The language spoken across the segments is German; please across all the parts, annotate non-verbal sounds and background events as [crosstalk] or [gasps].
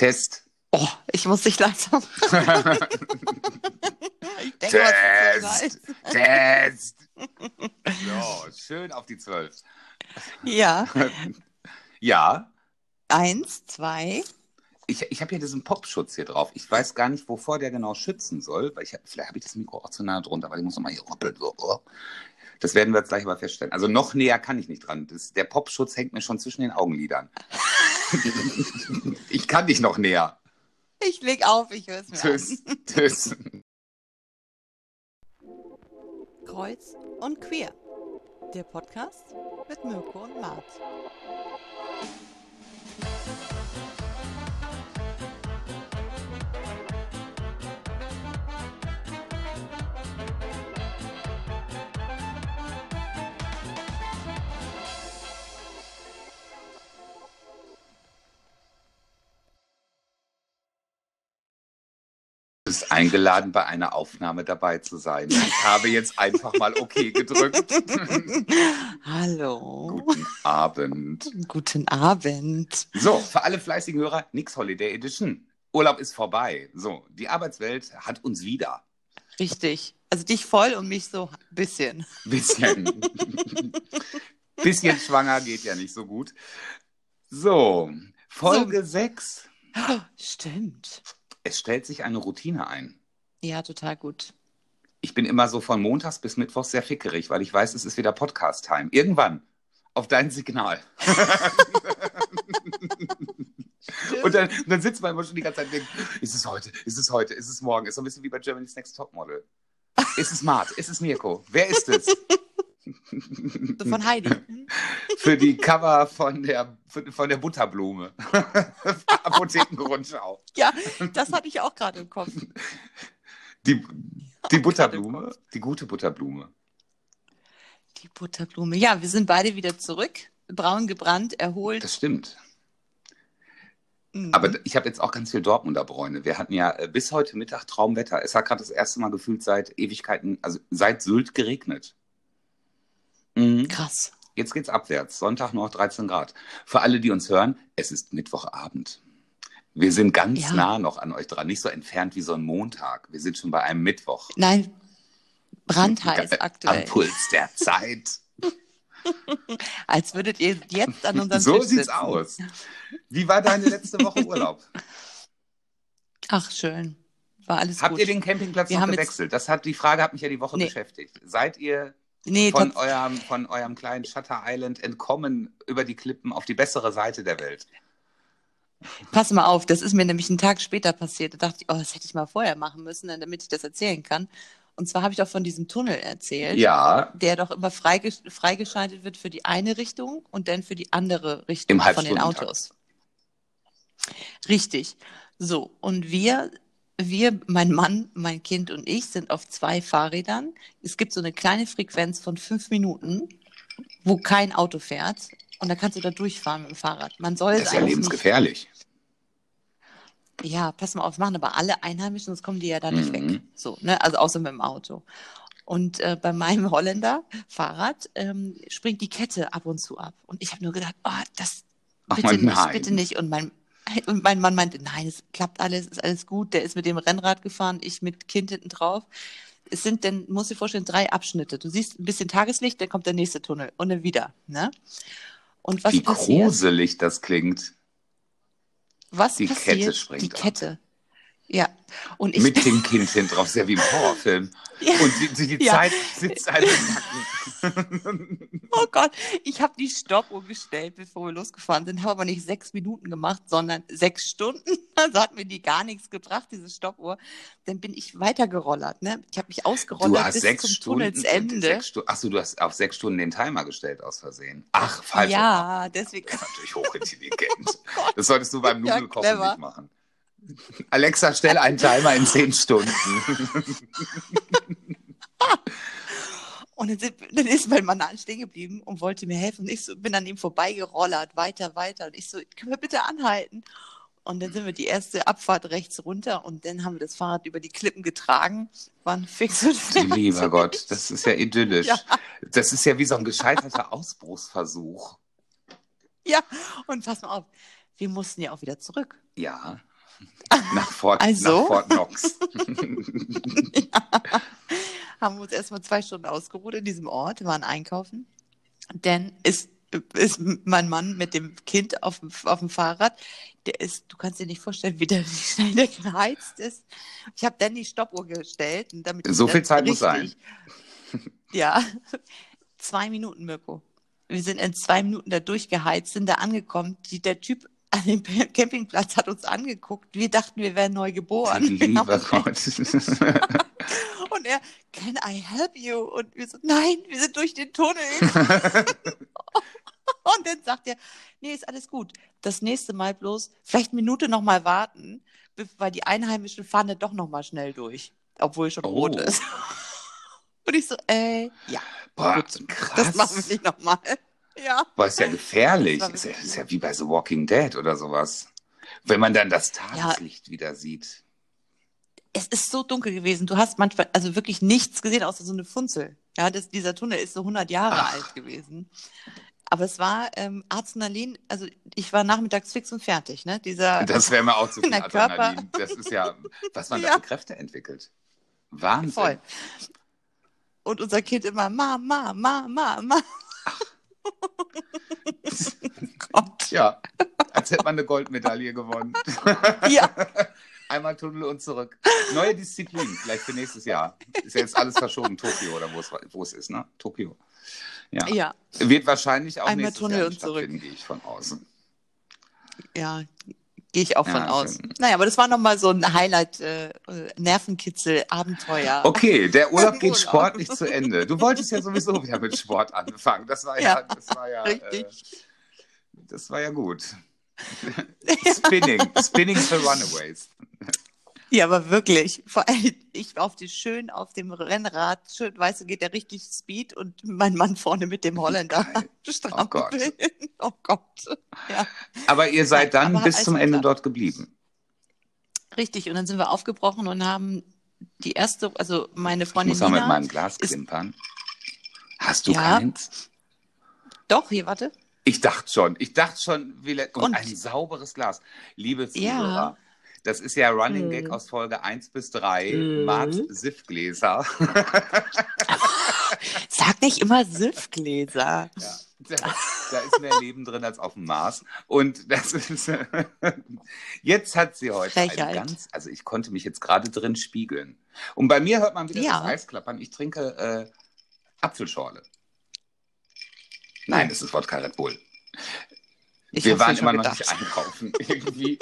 Test. Oh, ich muss dich langsam. [laughs] [laughs] ich denke, was ist so Test. Test. [laughs] So, schön auf die zwölf. Ja, Ja, eins, zwei. ich, ich habe ja diesen Popschutz hier drauf. Ich weiß gar nicht, wovor der genau schützen soll. Weil ich, hab- vielleicht habe ich das Mikro auch zu nah drunter, weil ich muss noch mal hier ruppeln. Oh. Das werden wir jetzt gleich mal feststellen. Also noch näher kann ich nicht dran. Das, der Popschutz hängt mir schon zwischen den Augenlidern. [laughs] ich kann nicht noch näher. Ich leg auf, ich höre es mir Tschüss. [laughs] Tschüss. an. Kreuz und Queer. Der Podcast mit Mirko und Mart. Bist eingeladen, bei einer Aufnahme dabei zu sein. Ich habe jetzt einfach mal OK gedrückt. [laughs] Hallo. Guten Abend. Guten Abend. So, für alle fleißigen Hörer, nix Holiday Edition. Urlaub ist vorbei. So, die Arbeitswelt hat uns wieder. Richtig. Also dich voll und mich so ein bisschen. Bisschen. [laughs] Bisschen schwanger geht ja nicht so gut. So, Folge 6. [gasps] Stimmt. Es stellt sich eine Routine ein. Ja, total gut. Ich bin immer so von Montags bis Mittwochs sehr fickerig, weil ich weiß, es ist wieder Podcast-Time. Irgendwann. Auf dein Signal. [laughs] Und dann, dann sitzt man immer schon die ganze Zeit und denkt, ist es heute, ist es heute, ist es morgen? Ist so ein bisschen wie bei Germany's Next Topmodel. Ist es Mart? Ist es Mirko? Wer ist es? Von Heidi. [laughs] Für die Cover von der, von der Butterblume. [laughs] Apothekenrundschau. Ja, das hatte ich auch gerade im Kopf. Die, die Butterblume, die gute Butterblume. Die Butterblume. Ja, wir sind beide wieder zurück. Braun gebrannt, erholt. Das stimmt. Mhm. Aber ich habe jetzt auch ganz viel Dortmunder Bräune. Wir hatten ja äh, bis heute Mittag Traumwetter. Es hat gerade das erste Mal gefühlt seit Ewigkeiten, also seit Sylt geregnet. Mhm. Krass. Jetzt geht's abwärts. Sonntag noch 13 Grad. Für alle, die uns hören, es ist Mittwochabend. Wir sind ganz Ja. nah noch an euch dran, nicht so entfernt wie so ein Montag. Wir sind schon bei einem Mittwoch. Nein, brandheiß Äh, aktuell. Am Puls der Zeit. [laughs] Als würdet ihr jetzt an unserem So Tisch sieht's sitzen. aus. Wie war deine letzte Woche Urlaub? Ach, schön. War alles Habt gut. ihr den Campingplatz Wir noch jetzt- gewechselt? Das hat die Frage hat mich ja die Woche Nee. beschäftigt. Seid ihr nee, von eurem, von eurem kleinen Shutter Island entkommen über die Klippen auf die bessere Seite der Welt? pass mal auf, das ist mir nämlich einen Tag später passiert. Da dachte ich, oh, das hätte ich mal vorher machen müssen, damit ich das erzählen kann. Und zwar habe ich doch von diesem Tunnel erzählt, Ja, der doch immer freiges freigeschaltet wird für die eine Richtung und dann für die andere Richtung Im von den. Autos. Richtig. So, und wir, wir, mein Mann, mein Kind und ich sind auf zwei Fahrrädern. Es gibt so eine kleine Frequenz von fünf Minuten, wo kein Auto fährt. Und da kannst du da durchfahren mit dem Fahrrad. Man soll das ist ja nicht lebensgefährlich. ja, pass mal auf, machen aber alle Einheimischen, sonst kommen die ja da nicht Mhm. weg. So, ne? Also außer mit dem Auto. Und äh, bei meinem Holländer Fahrrad ähm, springt die Kette ab und zu ab. Und ich habe nur gedacht, oh, das bitte nicht, bitte nicht. Und mein, [laughs] und mein Mann meinte, nein, es klappt alles, ist alles gut. Der ist mit dem Rennrad gefahren, ich mit Kind hinten drauf. Es sind denn, musst dir vorstellen, drei Abschnitte. Du siehst ein bisschen Tageslicht, dann kommt der nächste Tunnel und dann wieder. Ne? Und was Wie passiert? gruselig das klingt. Was Die passiert? Kette springt Die ab. Kette. Ja. Und ich Mit [laughs] dem Kind hinten drauf, ja wie im Horrorfilm. Ja. Und die, die, die Ja. Zeit sitzt im [laughs] Nacken. Oh Gott, ich habe die Stoppuhr gestellt, bevor wir losgefahren sind, habe aber nicht sechs Minuten gemacht, sondern sechs Stunden. [laughs] Also hat mir die gar nichts gebracht, diese Stoppuhr. Dann bin ich weitergerollert. Ne? Ich habe mich ausgerollert Du hast bis sechs zum Stunden. Tunnelsende. Sechs Stu Achso, du hast auf sechs Stunden den Timer gestellt aus Versehen. Ach, falsch. ja, deswegen. Das ist natürlich hochintelligent. das solltest du beim Nudelkochen nicht machen. Alexa, stell einen Timer in zehn Stunden. [laughs] Und dann, sind, dann ist mein Mann stehen geblieben und wollte mir helfen. Und ich so, bin an ihm vorbeigerollert, weiter, weiter. Und ich so, können wir bitte anhalten? Und dann sind wir die erste Abfahrt rechts runter und dann haben wir das Fahrrad über die Klippen getragen, waren fix und fertig. Lieber Gott, das ist ja idyllisch. Ja. Das ist ja wie so ein gescheiterter Ausbruchsversuch. Ja, und pass mal auf, wir mussten ja auch wieder zurück. Ja, Nach Fort, Also? nach Fort Knox. [laughs] haben wir uns erstmal zwei Stunden ausgeruht in diesem Ort, waren einkaufen. Dann ist, ist mein Mann mit dem Kind auf dem, auf dem Fahrrad. Der ist, du kannst dir nicht vorstellen, wie, der, [laughs] wie schnell der geheizt ist. Ich habe dann die Stoppuhr gestellt. Und damit So viel Zeit muss richtig- [laughs] Ja, zwei Minuten, Mirko. Wir sind in zwei Minuten da durchgeheizt, sind da angekommen. Die, der Typ an dem Campingplatz hat uns angeguckt. Wir dachten, wir wären neu geboren. Lieber Gott. [laughs] Und er, can I help you? Und wir so, nein, wir sind durch den Tunnel. [laughs] Und dann sagt er, nee, ist alles gut. Das nächste Mal bloß vielleicht eine Minute noch mal warten, weil die Einheimischen fahren dann doch noch mal schnell durch, obwohl schon Oh. rot ist. [laughs] Und ich so, äh, ja, Boah, Gut, krass. das machen wir nicht noch mal. Ja. Boah, [laughs] ist ja gefährlich. Ist ja, ist ja wie bei The Walking Dead oder sowas. Wenn man dann das Tageslicht wieder sieht. Es ist so dunkel gewesen. Du hast manchmal also wirklich nichts gesehen, außer so eine Funzel. Ja, das, dieser Tunnel ist so 100 Jahre Ach. alt gewesen. Aber es war ähm, Adrenalin, also ich war nachmittags fix und fertig. Ne? Dieser, [laughs] Das wäre mir auch zu [laughs] viel Adrenalin. Das ist ja, was man da Ja. für Kräfte entwickelt. Wahnsinn. voll. Und unser Kind immer, Ma, Ma, Ma, Ma, Ma. Gott. Ja, als hätte man eine Goldmedaille gewonnen. Ja, [laughs] Einmal Tunnel und zurück. Neue Disziplin, vielleicht für nächstes Jahr. Ist ja jetzt alles verschoben. Tokio oder wo es, ist, ne? Tokio. Ja. ja, Wird wahrscheinlich auch Einmal nächstes Tunnel Jahr und zurück. gehe ich von aus. ja, gehe ich auch von Ja, aus. schön. Naja, aber das war nochmal so ein Highlight, äh, Nervenkitzel, Abenteuer. Okay, der [laughs] Urlaub geht Urlaub. sportlich zu Ende. Du wolltest ja sowieso wieder mit Sport anfangen. Das war [laughs] ja, Ja, das war ja, äh, richtig. das war ja gut. [laughs] Spinning, Spinning for Runaways. [laughs] Ja, aber wirklich. Vor allem, ich auf die schön auf dem Rennrad, schön, weißt du, geht der richtig Speed und mein Mann vorne mit dem Holländer Geil. strampeln. [laughs] Oh Gott. Ja, Aber ihr seid dann aber bis zum Ende geklappt. dort geblieben. richtig. Und dann sind wir aufgebrochen und haben die erste, also meine Ich Freundin muss mal mit meinem Glas ist- klimpern. Hast du Ja. keins? doch, hier, warte. Ich dachte schon. Ich dachte schon, wie und Und- ein sauberes Glas. Liebe Ja. Das ist ja Running Hm. Gag aus Folge 1 bis 3. Mhm. Mart Siffgläser. [laughs] Sag nicht immer Siffgläser. Ja, da, da ist mehr Leben drin als auf dem Mars. Und das ist. [laughs] jetzt hat sie heute eine Frechheit. ganz. Also, ich konnte mich jetzt gerade drin spiegeln. Und bei mir hört man wieder Ja. das Eis klappern. Ich trinke äh, Apfelschorle. Nein, es ist Wodka Red Bull. Ich Wir waren immer noch gedacht. nicht einkaufen. [laughs] Irgendwie.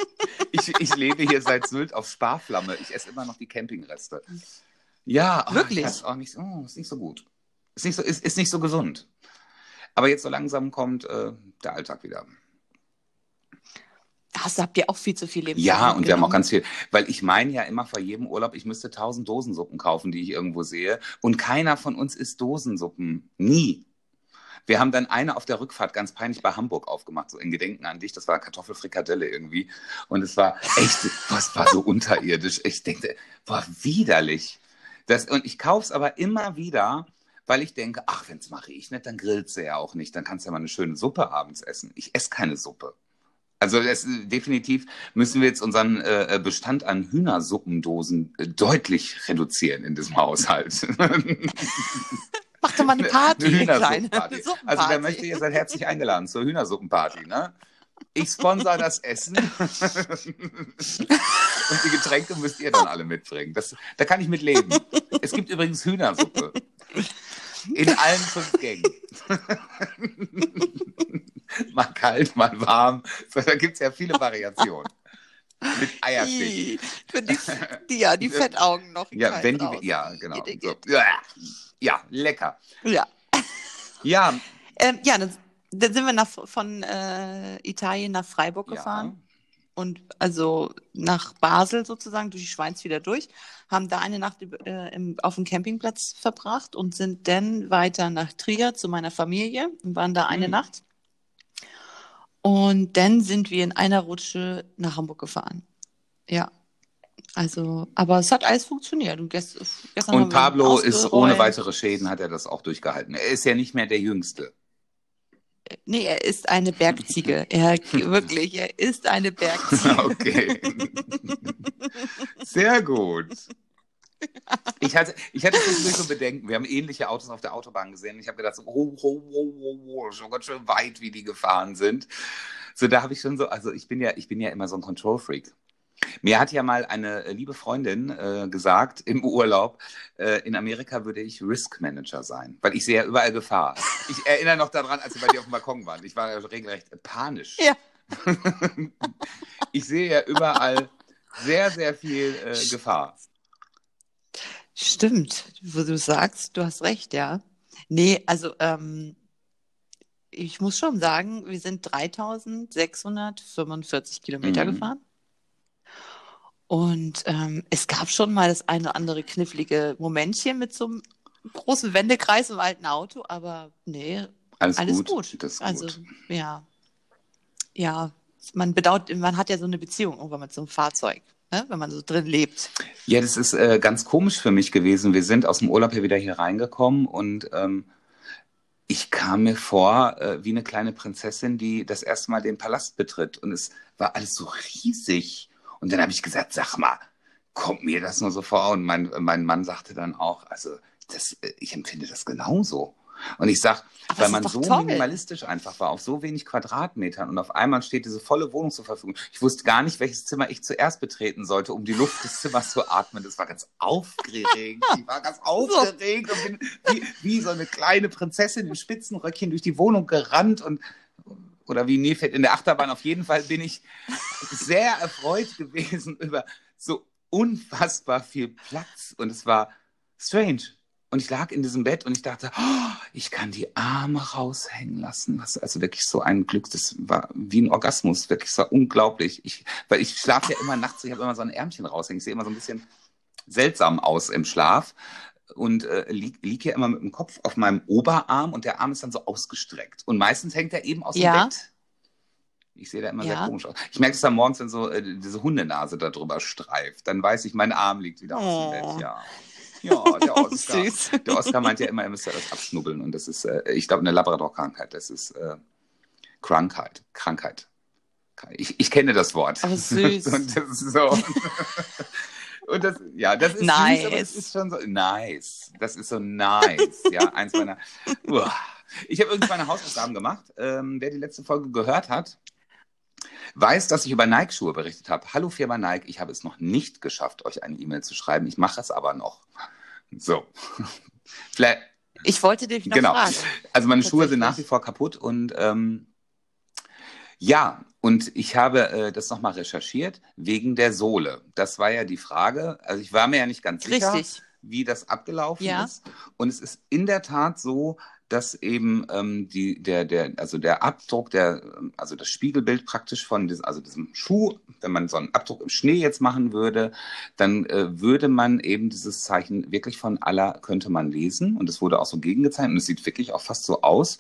Ich, ich lebe hier seit Sylt auf Sparflamme. Ich esse immer noch die Campingreste. Ja, oh, Wirklich? Auch nicht, oh, ist nicht so gut. Ist nicht so, ist, ist nicht so gesund. Aber jetzt so langsam kommt äh, der Alltag wieder. Hast, habt ihr auch viel zu viel Lebensmittel Ja, und wir haben auch ganz viel, weil ich meine ja immer vor jedem Urlaub, ich müsste tausend Dosensuppen kaufen, die ich irgendwo sehe. Und keiner von uns isst Dosensuppen. Nie. Wir haben dann eine auf der Rückfahrt ganz peinlich bei Hamburg aufgemacht, so in Gedenken an dich. Das war Kartoffelfrikadelle irgendwie. Und es war echt, es war so unterirdisch. Ich denke, boah, widerlich. Das, und ich kaufe es aber immer wieder, weil ich denke, ach, wenn es mal regnet, dann grillt sie ja auch nicht. Dann kannst du ja mal eine schöne Suppe abends essen. Ich esse keine Suppe. Also das, definitiv müssen wir jetzt unseren äh, Bestand an Hühnersuppendosen äh, deutlich reduzieren in diesem Haushalt. [laughs] Mach doch mal eine Party, Eine eine Hühnersuppenparty. [laughs] Also wer möchte, ihr seid herzlich eingeladen zur Hühnersuppenparty, ne? Ich sponsor das Essen [laughs] und die Getränke müsst ihr dann alle mitbringen. Das, da kann ich mit leben. Es gibt übrigens Hühnersuppe. In allen fünf Gängen. [laughs] mal kalt, mal warm. So, da gibt es ja viele Variationen. Mit Eierstich. Die, die, ja, die Fettaugen noch. Ja, wenn die, raus. ja, genau. So. Ja, ja, lecker. Ja, Ja, [laughs] ähm, ja dann, dann sind wir nach, von äh, Italien nach Freiburg gefahren. Und also nach Basel sozusagen, durch die Schweiz wieder durch, haben da eine Nacht äh, im, auf dem Campingplatz verbracht und sind dann weiter nach Trier zu meiner Familie und waren da eine Mhm. Nacht. Und dann sind wir in einer Rutsche nach Hamburg gefahren. Ja. Also, aber es hat alles funktioniert. Und, gest, Und Pablo ist ohne weitere Schäden, hat er das auch durchgehalten. Er ist ja nicht mehr der Jüngste. Nee, er ist eine Bergziege. Er [laughs] wirklich, er ist eine Bergziege. [laughs] Okay. Sehr gut. Ich hatte, ich hatte so Bedenken. Wir haben ähnliche Autos auf der Autobahn gesehen. Ich habe gedacht, so, oh, oh, oh, oh, oh, schon ganz schön weit, wie die gefahren sind. So, da habe ich schon so, also ich bin ja, ich bin ja immer so ein Control-Freak. Mir hat ja mal eine liebe Freundin äh, gesagt im Urlaub, äh, in Amerika würde ich Risk Manager sein, weil ich sehe ja überall Gefahr. Ich erinnere noch daran, als wir bei dir auf dem Balkon waren. Ich war ja regelrecht panisch. Ja. [laughs] ich sehe ja überall sehr, sehr viel äh, Gefahr. Stimmt, wo du sagst, du hast recht, ja. Nee, also ähm, ich muss schon sagen, wir sind 3645 Kilometer Mhm. gefahren. Und ähm, es gab schon mal das eine oder andere knifflige Momentchen mit so einem großen Wendekreis im alten Auto, aber nee, Alles, alles gut. gut. Das ist Also, gut. ja. Ja, man bedauert, man hat ja so eine Beziehung irgendwann mit so einem Fahrzeug, ne? wenn man so drin lebt. Ja, das ist äh, ganz komisch für mich gewesen. Wir sind aus dem Urlaub hier wieder hier reingekommen und ähm, ich kam mir vor äh, wie eine kleine Prinzessin, die das erste Mal den Palast betritt. Und es war alles so riesig. Und dann habe ich gesagt, sag mal, kommt mir das nur so vor? Und mein, mein Mann sagte dann auch, also das, äh, ich empfinde das genauso. Und ich sag, Aber weil man so toll. minimalistisch einfach war, auf so wenig Quadratmetern und auf einmal steht diese volle Wohnung zur Verfügung. Ich wusste gar nicht, welches Zimmer ich zuerst betreten sollte, um die Luft des Zimmers zu atmen. Das war ganz aufgeregt. Ich war ganz [laughs] aufgeregt und bin wie, wie so eine kleine Prinzessin in Spitzenröckchen durch die Wohnung gerannt und oder wie Nefet in der Achterbahn. Auf jeden Fall bin ich sehr erfreut gewesen über so unfassbar viel Platz und es war strange. Und ich lag in diesem Bett und ich dachte, oh, ich kann die Arme raushängen lassen. Was also wirklich so ein Glück, das war wie ein Orgasmus, wirklich so unglaublich. Ich, weil ich schlafe ja immer nachts, ich habe immer so ein Ärmchen raushängen. Ich sehe immer so ein bisschen seltsam aus im Schlaf und äh, lieg, lieg ja immer mit dem Kopf auf meinem Oberarm und der Arm ist dann so ausgestreckt. Und meistens hängt er eben aus Ja. dem Bett. Ich sehe da immer sehr Ja. komisch aus. Ich merke es dann morgens, wenn so äh, diese Hundenase da drüber streift. Dann weiß ich, mein Arm liegt wieder aus dem Oh. Bett. Ja, ja der [laughs] Oscar. Der Oscar meint ja immer, er müsste das abschnubbeln. Und das ist, äh, ich glaube, eine Labrador-Krankheit. Das ist äh, Krankheit. Krankheit. Ich, ich kenne das Wort. Aber süß. [laughs] Und das ist so. [laughs] Und das, ja, das ist Nice. süß, aber es ist schon so nice. Das ist so nice. Ja, eins meiner. [laughs] Uah. Ich habe übrigens meine Hausaufgaben gemacht. Ähm, wer die letzte Folge gehört hat, weiß, dass ich über Nike-Schuhe berichtet habe. Hallo Firma Nike, ich habe es noch nicht geschafft, euch eine E-Mail zu schreiben. Ich mache es aber noch. So. [laughs] Vielleicht, Ich wollte dich noch Genau. fragen. also meine Schuhe sind nach wie vor kaputt und ähm, ja, und ich habe äh, das nochmal recherchiert wegen der Sohle. Das war ja die Frage. Also ich war mir ja nicht ganz sicher, Richtig. wie das abgelaufen Ja. ist. Und es ist in der Tat so, dass eben ähm, die, der, der, also der Abdruck, der, ähm, also das Spiegelbild praktisch von diesem, also diesem Schuh, wenn man so einen Abdruck im Schnee jetzt machen würde, dann äh, würde man eben dieses Zeichen wirklich von aller könnte man lesen. Und es wurde auch so gegengezeichnet und es sieht wirklich auch fast so aus.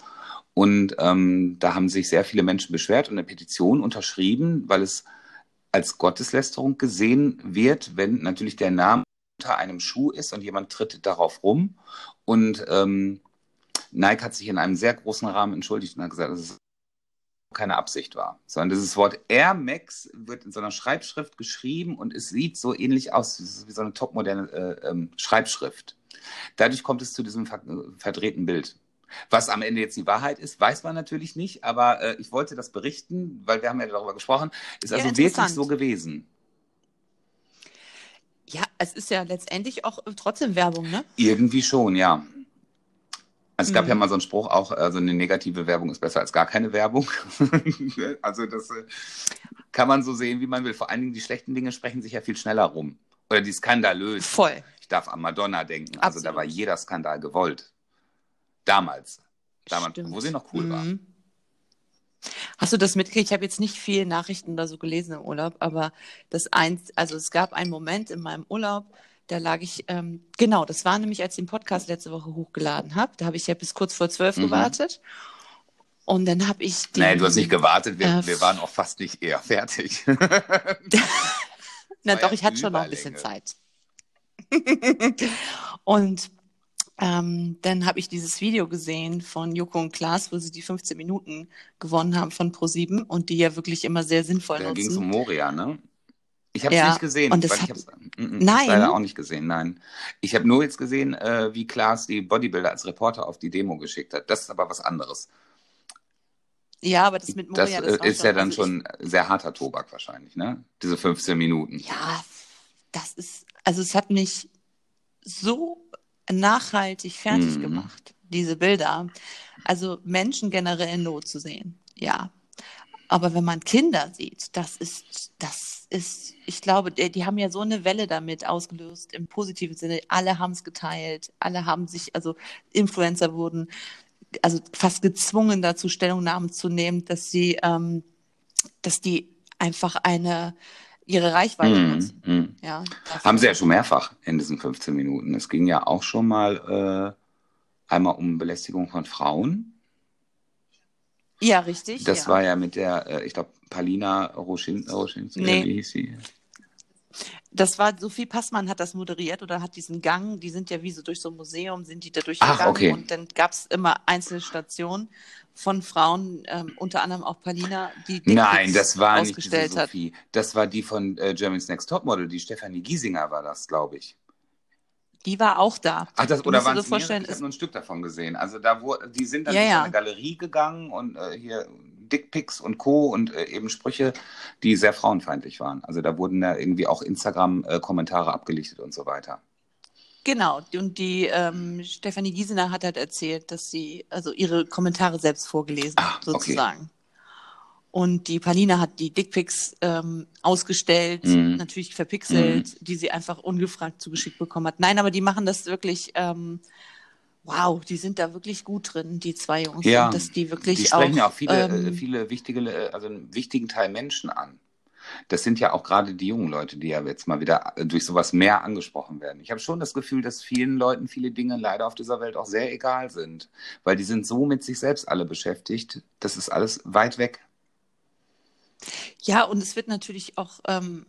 Und ähm, da haben sich sehr viele Menschen beschwert und eine Petition unterschrieben, weil es als Gotteslästerung gesehen wird, wenn natürlich der Name unter einem Schuh ist und jemand tritt darauf rum. Und ähm, Nike hat sich in einem sehr großen Rahmen entschuldigt und hat gesagt, dass es keine Absicht war, sondern dieses Wort Air Max wird in so einer Schreibschrift geschrieben und es sieht so ähnlich aus, wie so eine topmoderne äh, ähm, Schreibschrift. Dadurch kommt es zu diesem ver verdrehten Bild. Was am Ende jetzt die Wahrheit ist, weiß man natürlich nicht, aber äh, ich wollte das berichten, weil wir haben ja darüber gesprochen, ist also wirklich so gewesen. Ja, es ist ja letztendlich auch äh, trotzdem Werbung, ne? Irgendwie schon, ja. Es gab Mhm. ja mal so einen Spruch auch, also eine negative Werbung ist besser als gar keine Werbung. [laughs] also das äh, kann man so sehen, wie man will. Vor allen Dingen die schlechten Dinge sprechen sich ja viel schneller rum. Oder die skandalös. Voll. Ich darf an Madonna denken. Also da Absolut. war jeder Skandal gewollt. Damals. Damals, Stimmt. wo sie noch cool war. Mhm. Hast du das mitgekriegt? Ich habe jetzt nicht viel Nachrichten oder so gelesen im Urlaub, aber das eins, also es gab einen Moment in meinem Urlaub, da lag ich, ähm, genau, das war nämlich, als ich den Podcast letzte Woche hochgeladen habe. Da habe ich ja bis kurz vor zwölf Mhm. gewartet. Und dann habe ich den, Nee, du hast nicht gewartet, wir, Äh, wir waren auch fast nicht eher fertig. [laughs] Na war doch, ja ich hatte schon noch ein bisschen. Zeit. [laughs] und ähm, dann habe ich dieses Video gesehen von Joko und Klaas, wo sie die 15 Minuten gewonnen haben von Pro7 und die ja wirklich immer sehr sinnvoll Da ging es um. Moria, ne? Ich habe es Ja, nicht gesehen, und das weil ich hab's, Mhm, Nein. Leider auch nicht gesehen, nein. Ich habe nur jetzt gesehen, äh, wie Klaas die Bodybuilder als Reporter auf die Demo geschickt hat. Das ist aber was anderes. Ja, aber das mit Das Moria, äh, war ist ja dann also schon sehr harter Tobak wahrscheinlich, ne? Diese 15 Minuten. Ich, ja, das ist, also es hat mich so nachhaltig fertig Mhm. gemacht, diese Bilder. Also Menschen generell in Not zu sehen, ja. Aber wenn man Kinder sieht, das ist, das ist, ich glaube, die, die haben ja so eine Welle damit ausgelöst, im positiven Sinne. Alle haben es geteilt, alle haben sich, also Influencer wurden also fast gezwungen dazu, Stellungnahmen zu nehmen, dass sie, ähm, dass die einfach eine ihre Reichweite Mhm, nutzen. mhm. Ja. Haben sie ja schon mehrfach in diesen 15 Minuten. Es ging ja auch schon mal äh, einmal um Belästigung von Frauen. Ja, richtig. Das ja. war ja mit der, äh, ich glaube, Palina Roschin, Roschinski, Nee. wie hieß sie? Das war, Sophie Passmann hat das moderiert oder hat diesen Gang, die sind ja wie so durch so ein Museum, sind die da Ach, durchgegangen okay. und dann gab es immer einzelne Stationen von Frauen, ähm, unter anderem auch Palina, die Dickpics Nein, das war nicht diese ausgestellt hat. Sophie. Das war die von äh, Germany's Next Topmodel, die Stefanie Giesinger war das, glaube ich. Die war auch da. Ach, das, Du oder waren es Ich habe nur ein Stück davon gesehen. Also da wo, die sind dann Ja, durch ja. so eine Galerie gegangen und äh, hier Dickpics und Co. und äh, eben Sprüche, die sehr frauenfeindlich waren. Also da wurden da irgendwie auch Instagram-Kommentare abgelichtet und so weiter. Genau, und die ähm, Stefanie Giesener hat halt erzählt, dass sie also ihre Kommentare selbst vorgelesen Ah, hat, okay. sozusagen. Und die Palina hat die Dickpics ähm, ausgestellt, Mhm. natürlich verpixelt, die sie einfach ungefragt zugeschickt bekommen hat. Nein, aber die machen das wirklich, ähm, wow, die sind da wirklich gut drin, die zwei Jungs. Ja, und dass die wirklich Die sprechen auch, ja auch viele, ähm, äh, viele wichtige, äh, also einen wichtigen Teil Menschen an. Das sind ja auch gerade die jungen Leute, die ja jetzt mal wieder äh, durch sowas mehr angesprochen werden. Ich habe schon das Gefühl, dass vielen Leuten viele Dinge leider auf dieser Welt auch sehr egal sind, weil die sind so mit sich selbst alle beschäftigt. Das ist alles weit weg. Ja, und es wird natürlich auch, ähm,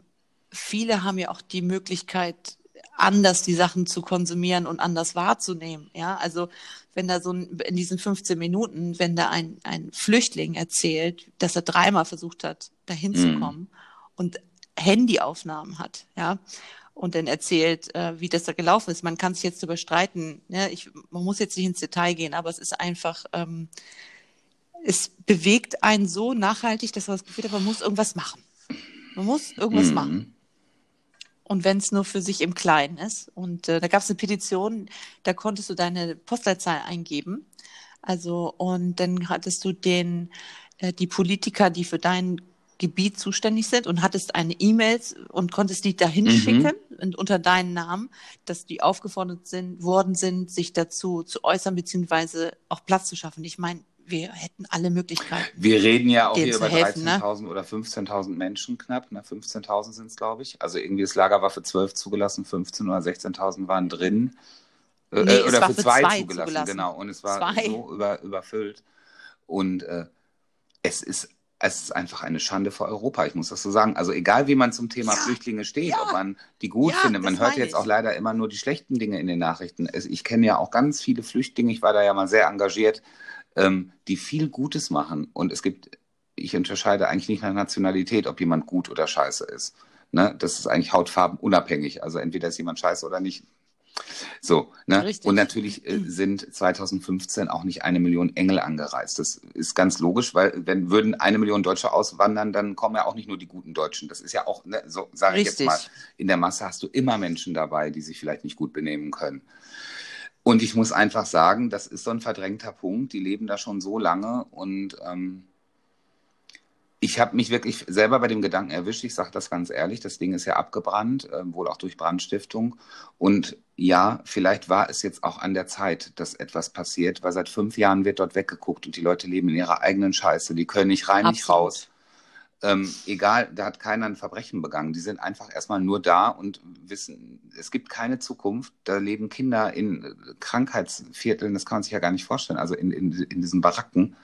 viele haben ja auch die Möglichkeit, anders die Sachen zu konsumieren und anders wahrzunehmen. Ja, also wenn da so ein, in diesen 15 Minuten, wenn da ein, ein Flüchtling erzählt, dass er dreimal versucht hat, dahin zu Mhm. kommen und Handyaufnahmen hat, ja, und dann erzählt, äh, wie das da gelaufen ist. Man kann sich jetzt überstreiten, ne? ich, man muss jetzt nicht ins Detail gehen, aber es ist einfach, ähm, es bewegt einen so nachhaltig, dass man das Gefühl hat, man muss irgendwas machen. Man muss irgendwas Mhm. machen. Und wenn es nur für sich im Kleinen ist. Und äh, da gab es eine Petition, da konntest du deine Postleitzahl eingeben. Also, und dann hattest du den, äh, die Politiker, die für dein Gebiet zuständig sind und hattest eine E-Mail und konntest die dahin Mhm. schicken und unter deinen Namen, dass die aufgefordert sind, worden sind, sich dazu zu äußern, beziehungsweise auch Platz zu schaffen. Ich meine, wir hätten alle Möglichkeiten. Wir reden ja auch hier über helfen, ne? 13.000 oder 15.000 Menschen knapp. Ne? 15.000 sind es, glaube ich. Also irgendwie das Lager war für 12 zugelassen, 15 oder 16.000 waren drin. Äh, Nee, äh, oder für für zwei, zwei zugelassen, zugelassen. genau. Und es war Zwei. so über, überfüllt. Und äh, es ist es ist einfach eine Schande für Europa, ich muss das so sagen. Also egal, wie man zum Thema Ja, Flüchtlinge steht, ja. ob man die gut Ja, findet, man hört jetzt auch leider immer nur die schlechten Dinge in den Nachrichten. Ich kenne ja auch ganz viele Flüchtlinge, ich war da ja mal sehr engagiert, ähm, die viel Gutes machen. Und es gibt, ich unterscheide eigentlich nicht nach Nationalität, ob jemand gut oder scheiße ist. Ne? Das ist eigentlich hautfarbenunabhängig. Also entweder ist jemand scheiße oder nicht. So, ne? Richtig. Und natürlich äh, sind 2015 auch nicht eine Million Engel angereist. Das ist ganz logisch, weil wenn würden eine Million Deutsche auswandern, dann kommen ja auch nicht nur die guten Deutschen. Das ist ja auch, ne, so sage ich jetzt mal, in der Masse hast du immer Menschen dabei, die sich vielleicht nicht gut benehmen können. Und ich muss einfach sagen, das ist so ein verdrängter Punkt. Die leben da schon so lange und ähm, ich habe mich wirklich selber bei dem Gedanken erwischt. Ich sage das ganz ehrlich, das Ding ist ja abgebrannt, äh, wohl auch durch Brandstiftung. Und ja, vielleicht war es jetzt auch an der Zeit, dass etwas passiert, weil seit fünf Jahren wird dort weggeguckt und die Leute leben in ihrer eigenen Scheiße. Die können nicht rein, nicht Absolut. raus. Ähm, egal, da hat keiner ein Verbrechen begangen. Die sind einfach erstmal nur da und wissen, es gibt keine Zukunft. Da leben Kinder in Krankheitsvierteln, das kann man sich ja gar nicht vorstellen, also in, in, in diesen Baracken.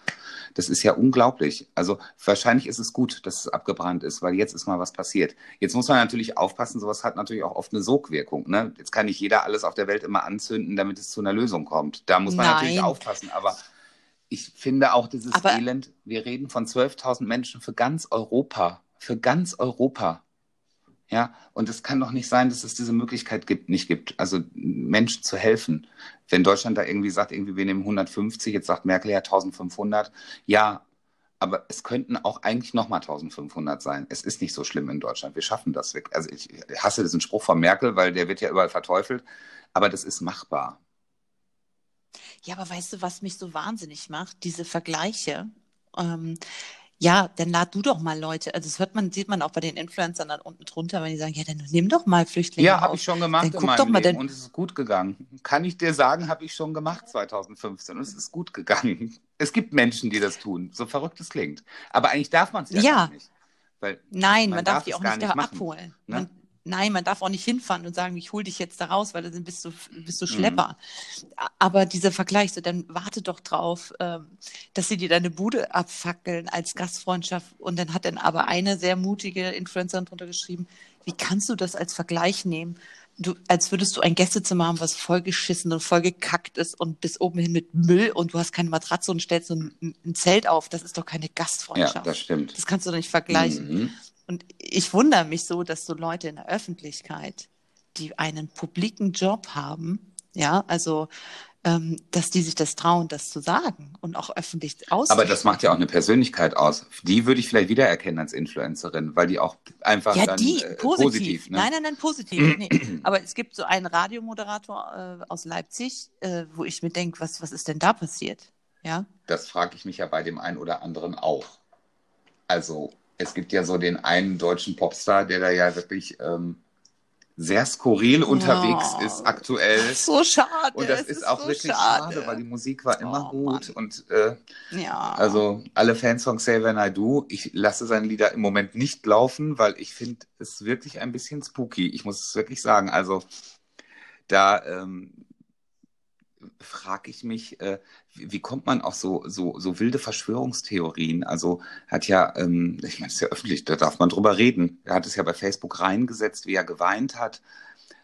Das ist ja unglaublich. Also wahrscheinlich ist es gut, dass es abgebrannt ist, weil jetzt ist mal was passiert. Jetzt muss man natürlich aufpassen, sowas hat natürlich auch oft eine Sogwirkung. Ne? Jetzt kann nicht jeder alles auf der Welt immer anzünden, damit es zu einer Lösung kommt. Da muss man Nein. natürlich aufpassen, aber ich finde auch dieses Aber- Elend, wir reden von 12.000 Menschen für ganz Europa, für ganz Europa. Ja, und es kann doch nicht sein, dass es diese Möglichkeit gibt, nicht gibt, also Menschen zu helfen. Wenn Deutschland da irgendwie sagt, irgendwie wir nehmen 150, jetzt sagt Merkel ja 1500, ja, aber es könnten auch eigentlich nochmal 1500 sein. Es ist nicht so schlimm in Deutschland. Wir schaffen das. Also ich hasse diesen Spruch von Merkel, weil der wird ja überall verteufelt, aber das ist machbar. Ja, aber weißt du, was mich so wahnsinnig macht? Diese Vergleiche. Ähm, ja, dann lad du doch mal Leute. Also das hört man, sieht man auch bei den Influencern dann unten drunter, wenn die sagen, ja, dann nimm doch mal Flüchtlinge. Ja, habe ich schon gemacht dann in meinem Leben den... und es ist gut gegangen. Kann ich dir sagen, habe ich schon gemacht 2015 und es ist gut gegangen. [laughs] Es gibt Menschen, die das tun, so verrückt es klingt. Aber eigentlich darf man es ja, ja. nicht. Weil Nein, man, man darf, darf die auch nicht da abholen. Ne? Man, nein, man darf auch nicht hinfahren und sagen, ich hole dich jetzt da raus, weil dann bist du, bist du mhm. Schlepper. Mhm. Aber dieser Vergleich, so dann warte doch drauf, ähm, dass sie dir deine Bude abfackeln als Gastfreundschaft. Und dann hat dann aber eine sehr mutige Influencerin drunter geschrieben, wie kannst du das als Vergleich nehmen? Du, als würdest du ein Gästezimmer haben, was vollgeschissen und vollgekackt ist und bis oben hin mit Müll und du hast keine Matratze und stellst so ein, ein Zelt auf. Das ist doch keine Gastfreundschaft. Ja, das stimmt. Das kannst du doch nicht vergleichen. Mhm. Und ich wundere mich so, dass so Leute in der Öffentlichkeit, die einen publiken Job haben, ja, also ähm, dass die sich das trauen, das zu sagen und auch öffentlich aus. Aber das macht ja auch eine Persönlichkeit aus. Die würde ich vielleicht wiedererkennen als Influencerin, weil die auch einfach ja, dann, die, äh, positiv. positiv ne? Nein, nein, nein, positiv. nee. [clears throat] Aber es gibt so einen Radiomoderator äh, aus Leipzig, äh, wo ich mir denke, was, was ist denn da passiert? Ja. Das frage ich mich ja bei dem einen oder anderen auch. Also es gibt ja so den einen deutschen Popstar, der da ja wirklich ähm, sehr skurril oh, unterwegs ist aktuell. So schade. Und das ist, ist, auch so wirklich schade. schade. weil die Musik war immer oh, gut. Mann. Und äh, ja. also alle Fans von Xavier I ich lasse seine Lieder im Moment nicht laufen, weil ich finde es wirklich ein bisschen spooky. Ich muss es wirklich sagen. Also da ähm, frage ich mich, äh, wie, wie, kommt man auf so, so, so wilde Verschwörungstheorien? Also hat ja, ähm, ich meine, es ist ja öffentlich, da darf man drüber reden. Er hat es ja bei Facebook reingesetzt, wie er geweint hat,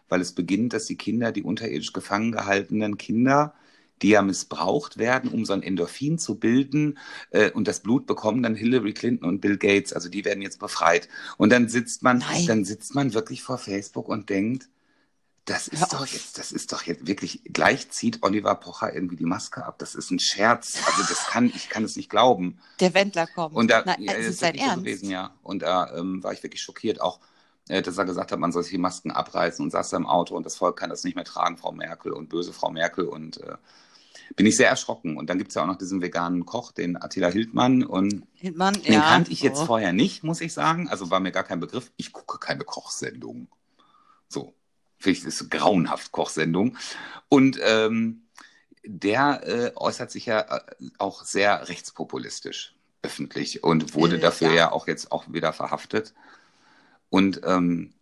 weil es beginnt, dass die Kinder, die unterirdisch gefangen gehaltenen Kinder, die ja missbraucht werden, um so ein Endorphin zu bilden. Äh, und das Blut bekommen dann Hillary Clinton und Bill Gates. Also die werden jetzt befreit. Und dann sitzt man, Nein. dann sitzt man wirklich vor Facebook und denkt, das ist doch jetzt, das ist doch jetzt wirklich, gleich zieht Oliver Pocher irgendwie die Maske ab. Das ist ein Scherz. Also das kann, ich kann es nicht glauben. Der Wendler kommt. Und da, Na, ja, ist sein Ernst. gewesen, ja. Und da ähm, war ich wirklich schockiert, auch, äh, dass er gesagt hat, man soll sich die Masken abreißen und saß da im Auto und das Volk kann das nicht mehr tragen, Frau Merkel und böse Frau Merkel und äh, bin ich sehr erschrocken. Und dann gibt es ja auch noch diesen veganen Koch, den Attila Hildmann. Und Hildmann, den ja. kannte ich jetzt oh. vorher nicht, muss ich sagen. Also war mir gar kein Begriff. Ich gucke keine Kochsendungen. So, finde ich, das ist grauenhaft Kochsendung. Und ähm, der äh, äußert sich ja äh, auch sehr rechtspopulistisch öffentlich und wurde äh, dafür ja. ja. auch jetzt auch wieder verhaftet. Und ähm,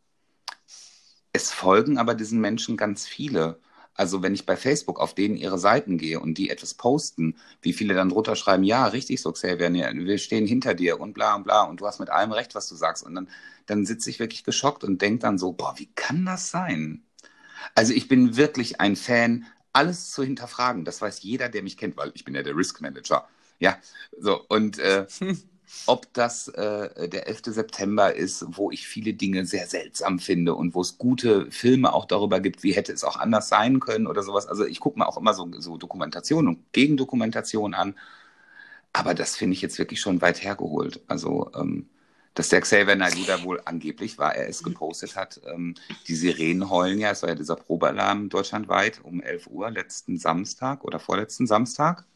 es folgen aber diesen Menschen ganz viele. Also wenn ich bei Facebook auf denen ihre Seiten gehe und die etwas posten, wie viele dann drunter schreiben, ja, richtig so, Xavier, wir stehen hinter dir und bla und bla und du hast mit allem recht, was du sagst. Und dann, dann sitze ich wirklich geschockt und denke dann so, boah, wie kann das sein? Also ich bin wirklich ein Fan, alles zu hinterfragen. Das weiß jeder, der mich kennt, weil ich bin ja der Risk Manager. Ja, so und äh, [laughs] ob das äh, der 11. September ist, wo ich viele Dinge sehr seltsam finde und wo es gute Filme auch darüber gibt, wie hätte es auch anders sein können oder sowas. Also ich gucke mir auch immer so, so Dokumentation und Gegendokumentation an. Aber das finde ich jetzt wirklich schon weit hergeholt. Also ähm, dass der Xavier Naidoo da wohl angeblich war, er es gepostet hat. Ähm, die Sirenen heulen ja, es war ja dieser Probealarm deutschlandweit um 11 Uhr letzten Samstag oder vorletzten Samstag.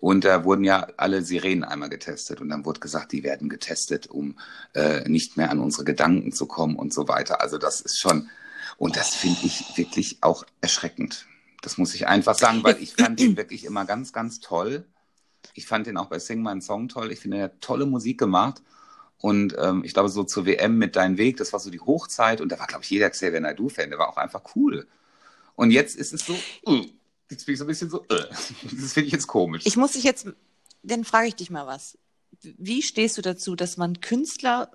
Und da wurden ja alle Sirenen einmal getestet und dann wurde gesagt, die werden getestet, um äh, nicht mehr an unsere Gedanken zu kommen und so weiter. Also das ist schon, und das finde ich wirklich auch erschreckend. Das muss ich einfach sagen, weil ich fand ihn wirklich immer ganz, ganz toll. Ich fand den auch bei Sing My Song toll. Ich finde, er hat tolle Musik gemacht. Und ähm, ich glaube, so zur WM mit Dein Weg, das war so die Hochzeit. Und da war, glaube ich, jeder Xavier Naidoo-Fan. Der war auch einfach cool. Und jetzt ist es so, uh, jetzt bin ich so ein bisschen so, uh, [laughs] das finde ich jetzt komisch. Ich muss dich jetzt, dann frage ich dich mal was. Wie stehst du dazu, dass man Künstler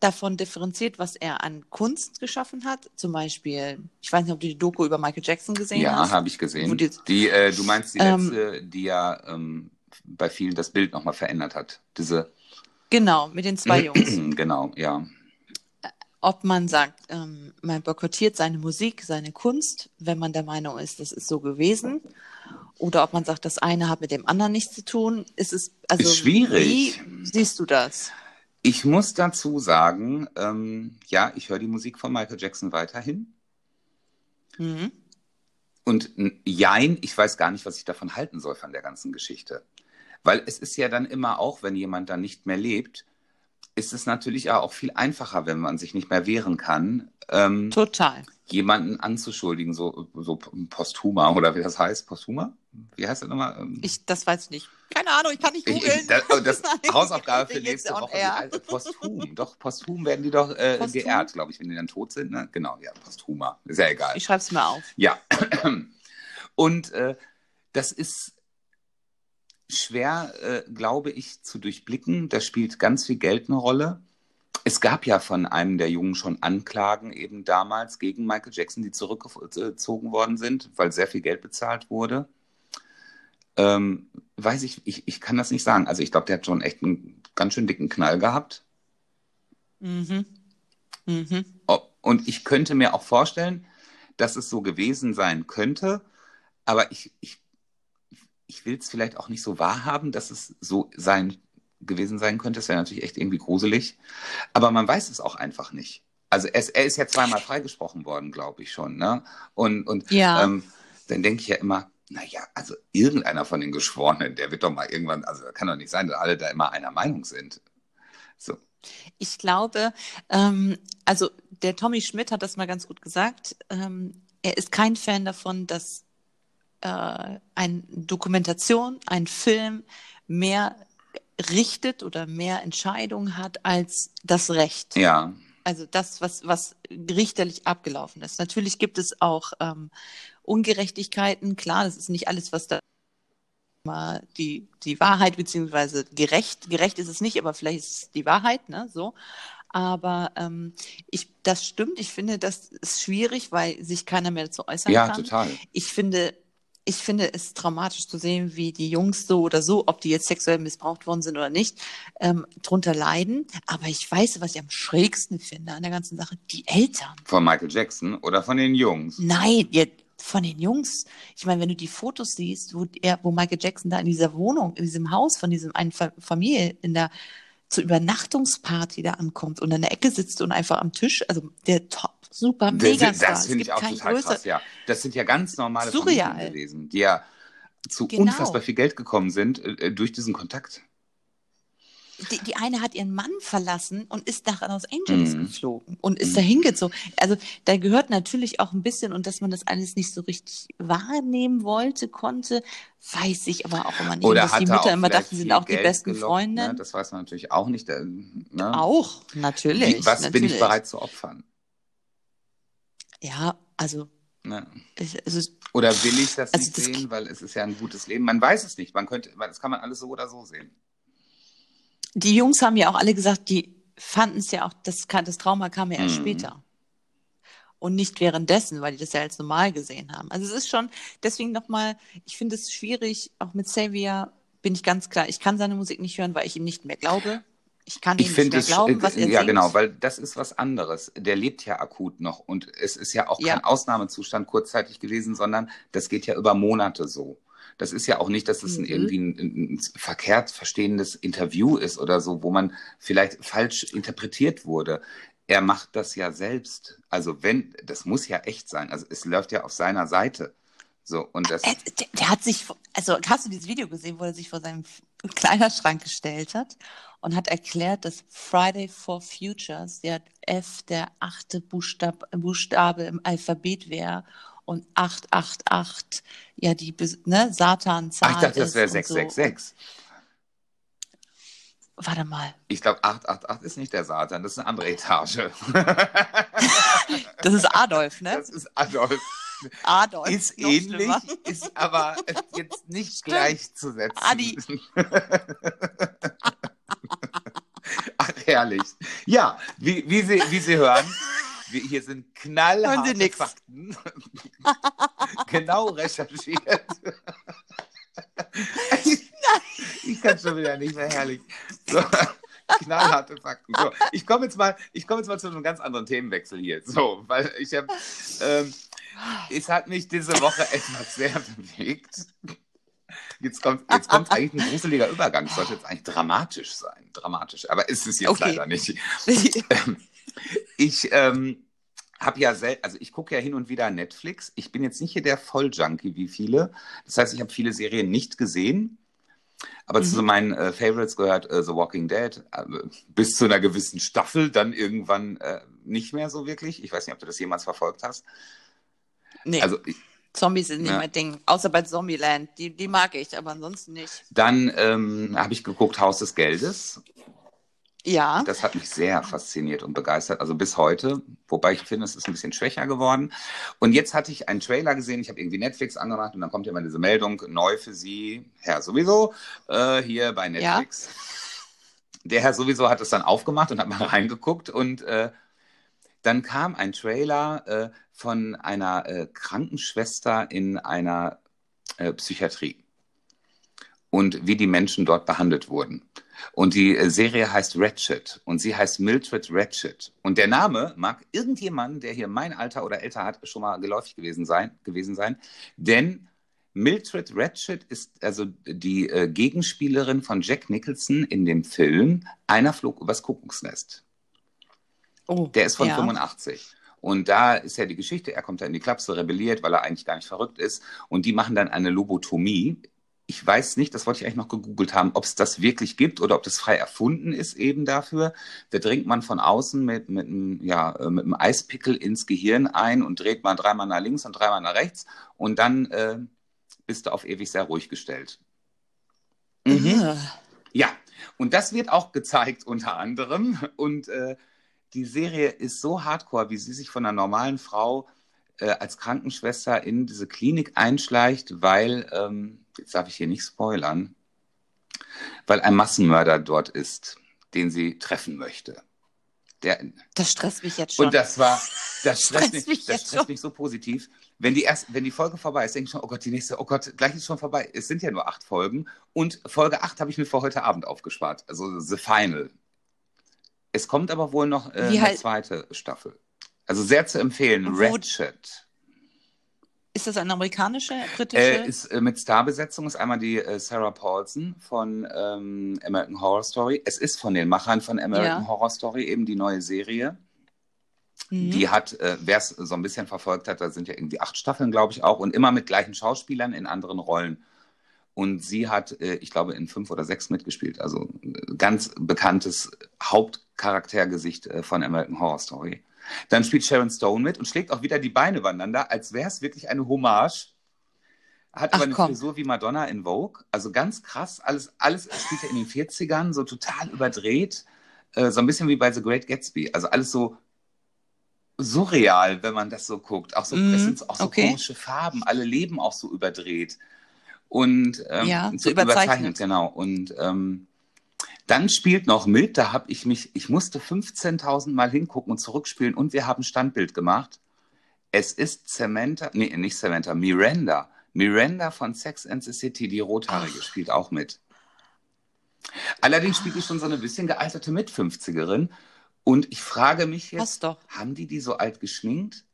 davon differenziert, was er an Kunst geschaffen hat. Zum Beispiel, ich weiß nicht, ob du die Doku über Michael Jackson gesehen ja, hast. Ja, habe ich gesehen. Die, die äh, du meinst die ähm, letzte, die ja ähm, bei vielen das Bild nochmal verändert hat. Diese Genau, mit den zwei Jungs. [clears throat] genau, ja. Ob man sagt, ähm, man boykottiert seine Musik, seine Kunst, wenn man der Meinung ist, das ist so gewesen. Oder ob man sagt, das eine hat mit dem anderen nichts zu tun. Ist es, also, Ist schwierig. Wie siehst du das? Ich muss dazu sagen, ähm, ja, ich höre die Musik von Michael Jackson weiterhin. Mhm. Und jein, ich weiß gar nicht, was ich davon halten soll von der ganzen Geschichte. Weil es ist ja dann immer auch, wenn jemand dann nicht mehr lebt, ist es natürlich auch viel einfacher, wenn man sich nicht mehr wehren kann, ähm, Total. jemanden anzuschuldigen, so, so posthuma oder wie das heißt, posthuma? Wie heißt das nochmal? Ähm, Ich, das weiß ich nicht. Keine Ahnung, ich kann nicht Ich, googeln. ich, das, oh, das [laughs] Nein, Hausaufgabe für nächste Woche. Heißt- Posthum. Doch, posthum werden die doch äh, Posthum? geehrt, glaube ich, wenn die dann tot sind. Ne? Genau, ja, posthuma. Ist ja egal. Ich schreibe es mir auf. Ja. [clears throat] Und äh, das ist schwer, äh, glaube ich, zu durchblicken. Da spielt ganz viel Geld eine Rolle. Es gab ja von einem der Jungen schon Anklagen eben damals gegen Michael Jackson, die zurückgezogen worden sind, weil sehr viel Geld bezahlt wurde. Ähm, weiß ich, ich, ich kann das nicht sagen. Also ich glaube, der hat schon echt einen ganz schön dicken Knall gehabt. Mhm. Mhm. Und ich könnte mir auch vorstellen, dass es so gewesen sein könnte, aber ich, ich, ich will es vielleicht auch nicht so wahrhaben, dass es so sein gewesen sein könnte. Das wäre natürlich echt irgendwie gruselig. Aber man weiß es auch einfach nicht. Also es, er ist ja zweimal freigesprochen worden, glaube ich schon. Ne? Und, und Ja. ähm, dann denke ich ja immer, naja, also irgendeiner von den Geschworenen, der wird doch mal irgendwann, also kann doch nicht sein, dass alle da immer einer Meinung sind. So. Ich glaube, ähm, also der Tommy Schmidt hat das mal ganz gut gesagt. Ähm, er ist kein Fan davon, dass äh, eine Dokumentation, ein Film mehr richtet oder mehr Entscheidungen hat als das Recht. Ja, Also das, was, was richterlich abgelaufen ist. Natürlich gibt es auch ähm, Ungerechtigkeiten. Klar, das ist nicht alles, was da die, die Wahrheit, beziehungsweise gerecht, gerecht ist es nicht, aber vielleicht ist es die Wahrheit, ne, so. Aber ähm, ich, das stimmt. Ich finde, das ist schwierig, weil sich keiner mehr dazu äußern ja, kann. total. Ich finde, ich finde es traumatisch zu sehen, wie die Jungs so oder so, ob die jetzt sexuell missbraucht worden sind oder nicht, ähm, drunter leiden. Aber ich weiß, was ich am schrägsten finde an der ganzen Sache, die Eltern. Von Michael Jackson oder von den Jungs? Nein, ihr, von den Jungs. Ich meine, wenn du die Fotos siehst, wo er, wo Michael Jackson da in dieser Wohnung, in diesem Haus von diesem einen Fa Familie in der zur Übernachtungsparty da ankommt und in der Ecke sitzt und einfach am Tisch, also der Top, super, Das, mega das finde ich auch total krass, ja. Das sind ja ganz normale Surreal. Familien gewesen, die ja zu Genau. unfassbar viel Geld gekommen sind äh, durch diesen Kontakt. Die, die eine hat ihren Mann verlassen und ist nach Los Angeles Mhm. geflogen und ist Mhm. dahin gezogen. Also da gehört natürlich auch ein bisschen, und dass man das alles nicht so richtig wahrnehmen wollte, konnte, weiß ich aber auch immer nicht. Oder und dass die er Mütter immer dachten, sind auch die Geld besten gelockt, Freundinnen. Ne? Das weiß man natürlich auch nicht. äh, Ne? Auch, natürlich. Wie, was bin natürlich. ich bereit zu opfern? Ja, also es, es ist, Oder will ich das Also nicht das- sehen, weil es ist ja ein gutes Leben? Man weiß es nicht. Man könnte, das kann man alles so oder so sehen. die Jungs haben ja auch alle gesagt, die fanden es ja auch, das, das Trauma kam ja erst Mhm. später. Und nicht währenddessen, weil die das ja als normal gesehen haben. Also es ist schon, deswegen nochmal, ich finde es schwierig, auch mit Xavier bin ich ganz klar, ich kann seine Musik nicht hören, weil ich ihm nicht mehr glaube. Ich kann Ich nicht mehr es, glauben, was er ja singt. genau, weil das ist was anderes. Der lebt ja akut noch und es ist ja auch Ja. kein Ausnahmezustand kurzzeitig gewesen, sondern das geht ja über Monate so. Das ist ja auch nicht, dass es ein, Mhm. irgendwie ein, ein verkehrt verstehendes Interview ist oder so, wo man vielleicht falsch interpretiert wurde. Er macht das ja selbst. Also wenn, das muss ja echt sein. Also es läuft ja auf seiner Seite. So, und das, Er, der, der hat sich, also hast du dieses Video gesehen, wo er sich vor seinem Kleiderschrank gestellt hat und hat erklärt, dass Friday for Futures der F der achte Buchstab, Buchstabe im Alphabet wäre und 888 ja die ne, Satan-Zahl ach, ich dachte, das ist wäre und 666. So. Warte mal, Ich glaube, 888 ist nicht der Satan, das ist eine andere Etage. [laughs] das ist Adolf, ne? Das ist Adolf. Adolf. Ist noch ähnlich, schlimmer. ist aber jetzt nicht [laughs] gleichzusetzen. Adi. [laughs] Ach, herrlich. Ja, wie, wie, Sie, wie Sie hören, wir, hier sind knallharte. Fakten. [laughs] genau recherchiert. ich kann schon wieder nicht mehr herrlich. So, knallharte Fakten. So, ich komme jetzt mal, ich komme jetzt mal zu einem ganz anderen Themenwechsel hier. So, weil ich habe, ähm, es hat mich diese Woche [laughs] etwas sehr bewegt. Jetzt kommt, jetzt kommt eigentlich ein gruseliger Übergang. Es sollte jetzt eigentlich dramatisch sein. Dramatisch. Aber ist es jetzt Okay. leider nicht. [laughs] Ähm, ich ähm, habe ja selten, also ich gucke ja hin und wieder Netflix. Ich bin jetzt nicht hier der Volljunkie wie viele. Das heißt, ich habe viele Serien nicht gesehen. Aber zu Mhm. meinen äh, Favorites gehört äh, The Walking Dead. Äh, bis zu einer gewissen Staffel, dann irgendwann äh, nicht mehr so wirklich. Ich weiß nicht, ob du das jemals verfolgt hast. Nee, Also ich, Zombies sind nicht Ja. mein Ding. Außer bei Zombieland. Die, die mag ich, aber ansonsten nicht. dann ähm, habe ich geguckt Haus des Geldes. Ja. Das hat mich sehr fasziniert und begeistert, also bis heute. Wobei ich finde, es ist ein bisschen schwächer geworden. Und jetzt hatte ich einen Trailer gesehen, ich habe irgendwie Netflix angemacht und dann kommt immer diese Meldung, neu für Sie, Herr sowieso, äh, hier bei Netflix. Der Herr sowieso hat es dann aufgemacht und hat mal [laughs] reingeguckt und äh, dann kam ein Trailer äh, von einer äh, Krankenschwester in einer äh, Psychiatrie und wie die Menschen dort behandelt wurden. Und die äh, Serie heißt Ratchet und sie heißt Mildred Ratchet. Und der Name mag irgendjemand, der hier mein Alter oder älter hat, schon mal geläufig gewesen sein, gewesen sein. Denn Mildred Ratchet ist also die äh, Gegenspielerin von Jack Nicholson in dem Film Einer flog übers Kuckucksnest. Oh, Der ist von ja. 85. Und da ist ja die Geschichte, er kommt da in die Klapse, rebelliert, weil er eigentlich gar nicht verrückt ist. Und die machen dann eine Lobotomie. Ich weiß nicht, das wollte ich eigentlich noch gegoogelt haben, ob es das wirklich gibt oder ob das frei erfunden ist eben dafür. Da dringt man von außen mit, mit, einem, ja, äh, mit einem Eispickel ins Gehirn ein und dreht mal dreimal nach links und dreimal nach rechts. Und dann äh, bist du auf ewig sehr ruhig gestellt. Mhm. Ugh. Ja, und das wird auch gezeigt unter anderem. Und äh, die Serie ist so hardcore, wie sie sich von einer normalen Frau äh, als Krankenschwester in diese Klinik einschleicht, weil, ähm, jetzt darf ich hier nicht spoilern, weil ein Massenmörder dort ist, den sie treffen möchte. Der, Das stresst mich jetzt schon. und das war, [laughs] das stresst mich, mich das stresst mich so positiv. Wenn die erst, wenn die Folge vorbei ist, denke ich schon, oh Gott, die nächste, oh Gott, gleich ist schon vorbei. Es sind ja nur acht Folgen. Und Folge acht habe ich mir für heute Abend aufgespart. Also The Final. Es kommt aber wohl noch äh, eine heißt- zweite Staffel. Also sehr zu empfehlen. Wo- Ratchet. ist das eine amerikanische, britische? Äh, ist äh, mit Starbesetzung ist einmal die äh, Sarah Paulson von ähm, American Horror Story. Es ist von den Machern von American Ja. Horror Story eben die neue Serie. Mhm. Die hat, äh, wer es so ein bisschen verfolgt hat, da sind ja irgendwie acht Staffeln, glaube ich, auch, und immer mit gleichen Schauspielern in anderen Rollen. Und sie hat, äh, ich glaube, in fünf oder sechs mitgespielt. Also äh, ganz bekanntes Hauptcharaktergesicht äh, von American Horror Story. Dann spielt Sharon Stone mit und schlägt auch wieder die Beine übereinander, als wäre es wirklich eine Hommage. Hat Ach, aber eine komm. Frisur wie Madonna in Vogue. Also ganz krass. Alles, alles spielt ja in den 40ern, so total überdreht. Äh, so ein bisschen wie bei The Great Gatsby. Also alles so surreal, wenn man das so guckt. Auch so, Mhm, es sind auch so okay. komische Farben. Alle leben auch so überdreht. Und ähm, Ja, so so überzeichnet. genau. Und ähm, dann spielt noch mit, da habe ich mich, ich musste 15.000 Mal hingucken und zurückspielen und wir haben Standbild gemacht. Es ist Samantha, nee, nicht Samantha, Miranda. Miranda von Sex and the City, die Rothaarige, Ach. spielt auch mit. Allerdings spielt die schon so eine bisschen gealterte Mit-50erin. Und ich frage mich jetzt, haben die die so alt geschminkt?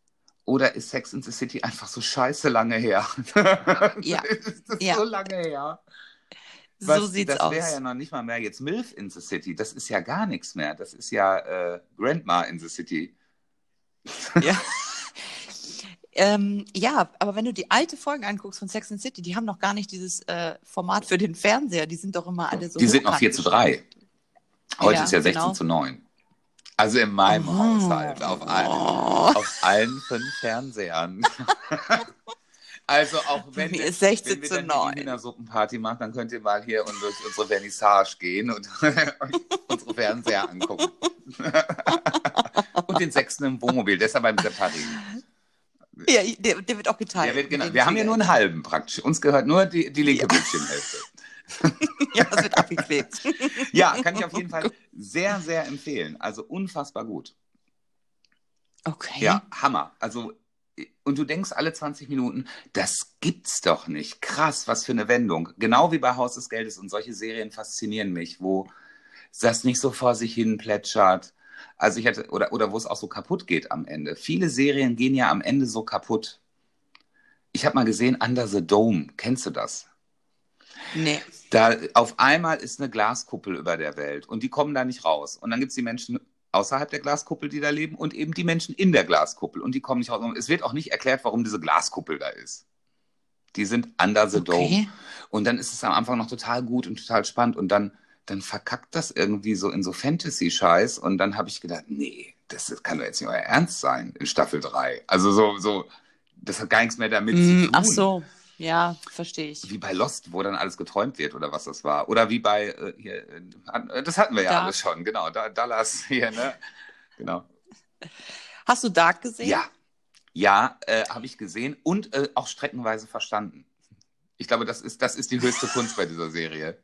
Oder ist Sex and the City einfach so scheiße lange her? [laughs] Ja. ist das Ja. so lange her? so Was- sieht's das aus. wäre ja noch nicht mal mehr jetzt MILF in the City. Das ist ja gar nichts mehr. Das ist ja äh, Grandma in the City. Ja. [laughs] ähm, ja, aber wenn du die alte Folgen anguckst von Sex and the City, die haben noch gar nicht dieses äh, Format für den Fernseher. Die sind doch immer alle so. die sind noch hochkant 4 zu 3. Heute Ja, ist ja 16 genau. zu 9. Also in meinem Oh. Haushalt, auf allen, Oh. auf allen fünf Fernsehern. [laughs] also auch wenn, Mir ist 16 wenn wir zu dann 9. die Wiener Suppenparty machen, dann könnt ihr mal hier und durch unsere Vernissage gehen und [laughs] unsere Fernseher angucken. [laughs] und den sechsten im Wohnmobil, deshalb beim Separé. Ja, der, der wird auch geteilt. Der wird, genau, wir haben ja nur einen halben praktisch. Uns gehört nur die, die linke Bildschirmhälfte. [laughs] Ja, das wird abgeklebt. [laughs] Ja, kann ich auf [laughs] jeden Fall sehr, sehr empfehlen. Also unfassbar gut. Okay. Ja, Hammer. Also, und du denkst alle 20 Minuten, das gibt's doch nicht. Krass, was für eine Wendung. Genau wie bei Haus des Geldes und solche Serien faszinieren mich, wo das nicht so vor sich hin plätschert. Also ich hatte, oder, oder wo es auch so kaputt geht am Ende. Viele Serien gehen ja am Ende so kaputt. Ich habe mal gesehen, Under the Dome. Kennst du das? Nee. Da auf einmal ist eine Glaskuppel über der Welt und die kommen da nicht raus. Und dann gibt es die Menschen außerhalb der Glaskuppel, die da leben, und eben die Menschen in der Glaskuppel. Und die kommen nicht raus. Und es wird auch nicht erklärt, warum diese Glaskuppel da ist. Die sind under the dome. Okay. Und dann ist es am Anfang noch total gut und total spannend. Und dann, dann verkackt das irgendwie so in so Fantasy-Scheiß. Und dann habe ich gedacht, nee, das kann doch jetzt nicht euer Ernst sein in Staffel 3. Also so, so, das hat gar nichts mehr damit zu Mm, tun. ach so, ja, verstehe ich. Wie bei Lost, wo dann alles geträumt wird oder was das war. Oder wie bei, äh, hier, äh, das hatten wir ja Dark. alles schon, genau. Da, Dallas hier, ne? [laughs] Genau. Hast du Dark gesehen? Ja, ja, äh, habe ich gesehen und äh, auch streckenweise verstanden. Ich glaube, das ist, das ist die höchste Kunst bei dieser Serie.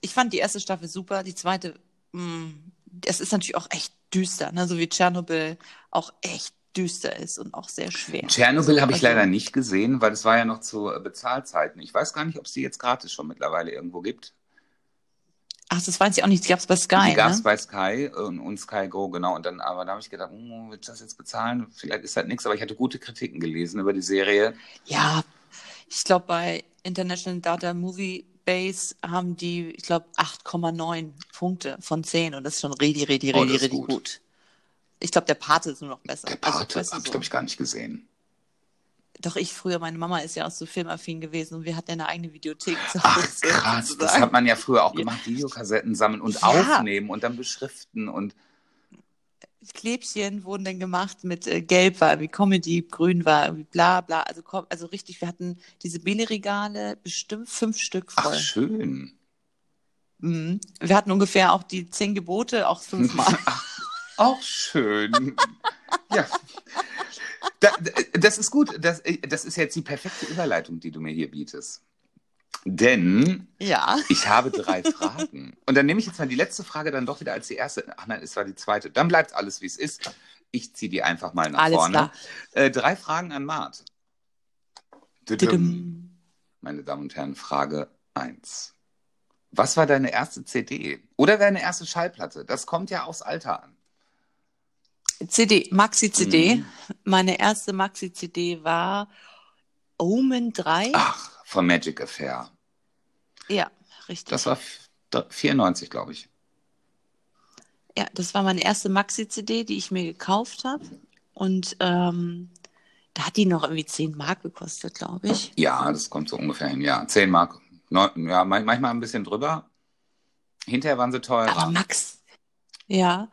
Ich fand die erste Staffel super, die zweite, mh, es ist natürlich auch echt düster, ne? so wie Tschernobyl auch echt düster ist und auch sehr schwer. Tschernobyl habe ich Also- leider nicht gesehen, weil es war ja noch zu äh, Bezahlzeiten. Ich weiß gar nicht, ob es die jetzt gratis schon mittlerweile irgendwo gibt. Ach, das weiß ich auch nicht, die gab es bei Sky, die gab es ne? bei Sky und, und Sky Go, genau. Und dann, aber da habe ich gedacht, oh, willst du das jetzt bezahlen? Vielleicht ist das nichts, aber ich hatte gute Kritiken gelesen über die Serie. Ja, ich glaube, bei International Data Movie Base haben die, ich glaube, 8,9 Punkte von 10 und das ist schon richtig, richtig, Oh, richtig, richtig gut. Ich glaube, der Pate ist nur noch besser. Der Pate also, weißt du, habe ich, so. glaube ich, gar nicht gesehen. Doch ich früher, meine Mama ist ja auch so filmaffin gewesen und wir hatten ja eine eigene Videothek zu Ach, Hause. krass. Das sozusagen. hat man ja früher auch Ja. gemacht, Videokassetten sammeln und Ja. aufnehmen und dann beschriften und Klebchen wurden dann gemacht mit äh, Gelb war irgendwie Comedy, Grün war irgendwie bla bla. Also, also richtig, wir hatten diese Billigregale bestimmt fünf Stück voll. ach, schön. Mhm. Wir hatten ungefähr auch die zehn Gebote auch fünfmal. [laughs] [laughs] Auch schön. [laughs] ja. Da, das ist gut. Das, das ist jetzt die perfekte Überleitung, die du mir hier bietest. Denn ja. ich habe drei Fragen. Und dann nehme ich jetzt mal die letzte Frage dann doch wieder als die erste. Ach nein, es war die zweite. Dann bleibt alles, wie es ist. Ich ziehe die einfach mal nach Alles vorne. klar. Äh, drei Fragen an Mart. Meine Damen und Herren, Frage 1. Was war deine erste CD? Oder deine erste Schallplatte? Das kommt ja aufs Alter an. CD, Maxi-CD. Mhm. Meine erste Maxi-CD war Omen 3. Ach, von Magic Affair. Ja, richtig. Das war f- da- 94, glaube ich. Ja, das war meine erste Maxi-CD, die ich mir gekauft habe. Und ähm, da hat die noch irgendwie 10 Mark gekostet, glaube ich. Ja, das kommt so ungefähr hin. Ja, 10 Mark. Neun, ja, man- manchmal ein bisschen drüber. Hinterher waren sie teurer. Aber Max, ja.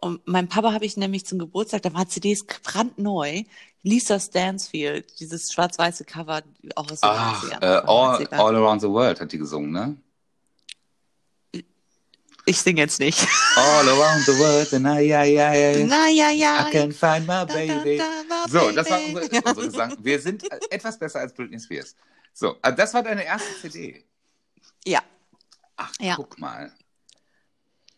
Und mein Papa habe ich nämlich zum Geburtstag, da war CDs brandneu. Lisa Stansfield, dieses schwarz-weiße Cover, auch aus den Ach, 80ern. äh, all, 90ern. all Around the World hat die gesungen, ne? Ich singe jetzt nicht. All Around the World, I, I, I, I, Na ja, ja. I can find my Da, da, baby. da, my So, das war baby. unsere, unsere Gesang. Wir sind äh, etwas besser als Britney Spears. So, äh, das war deine erste CD. Ja, Ach, Ja. guck mal.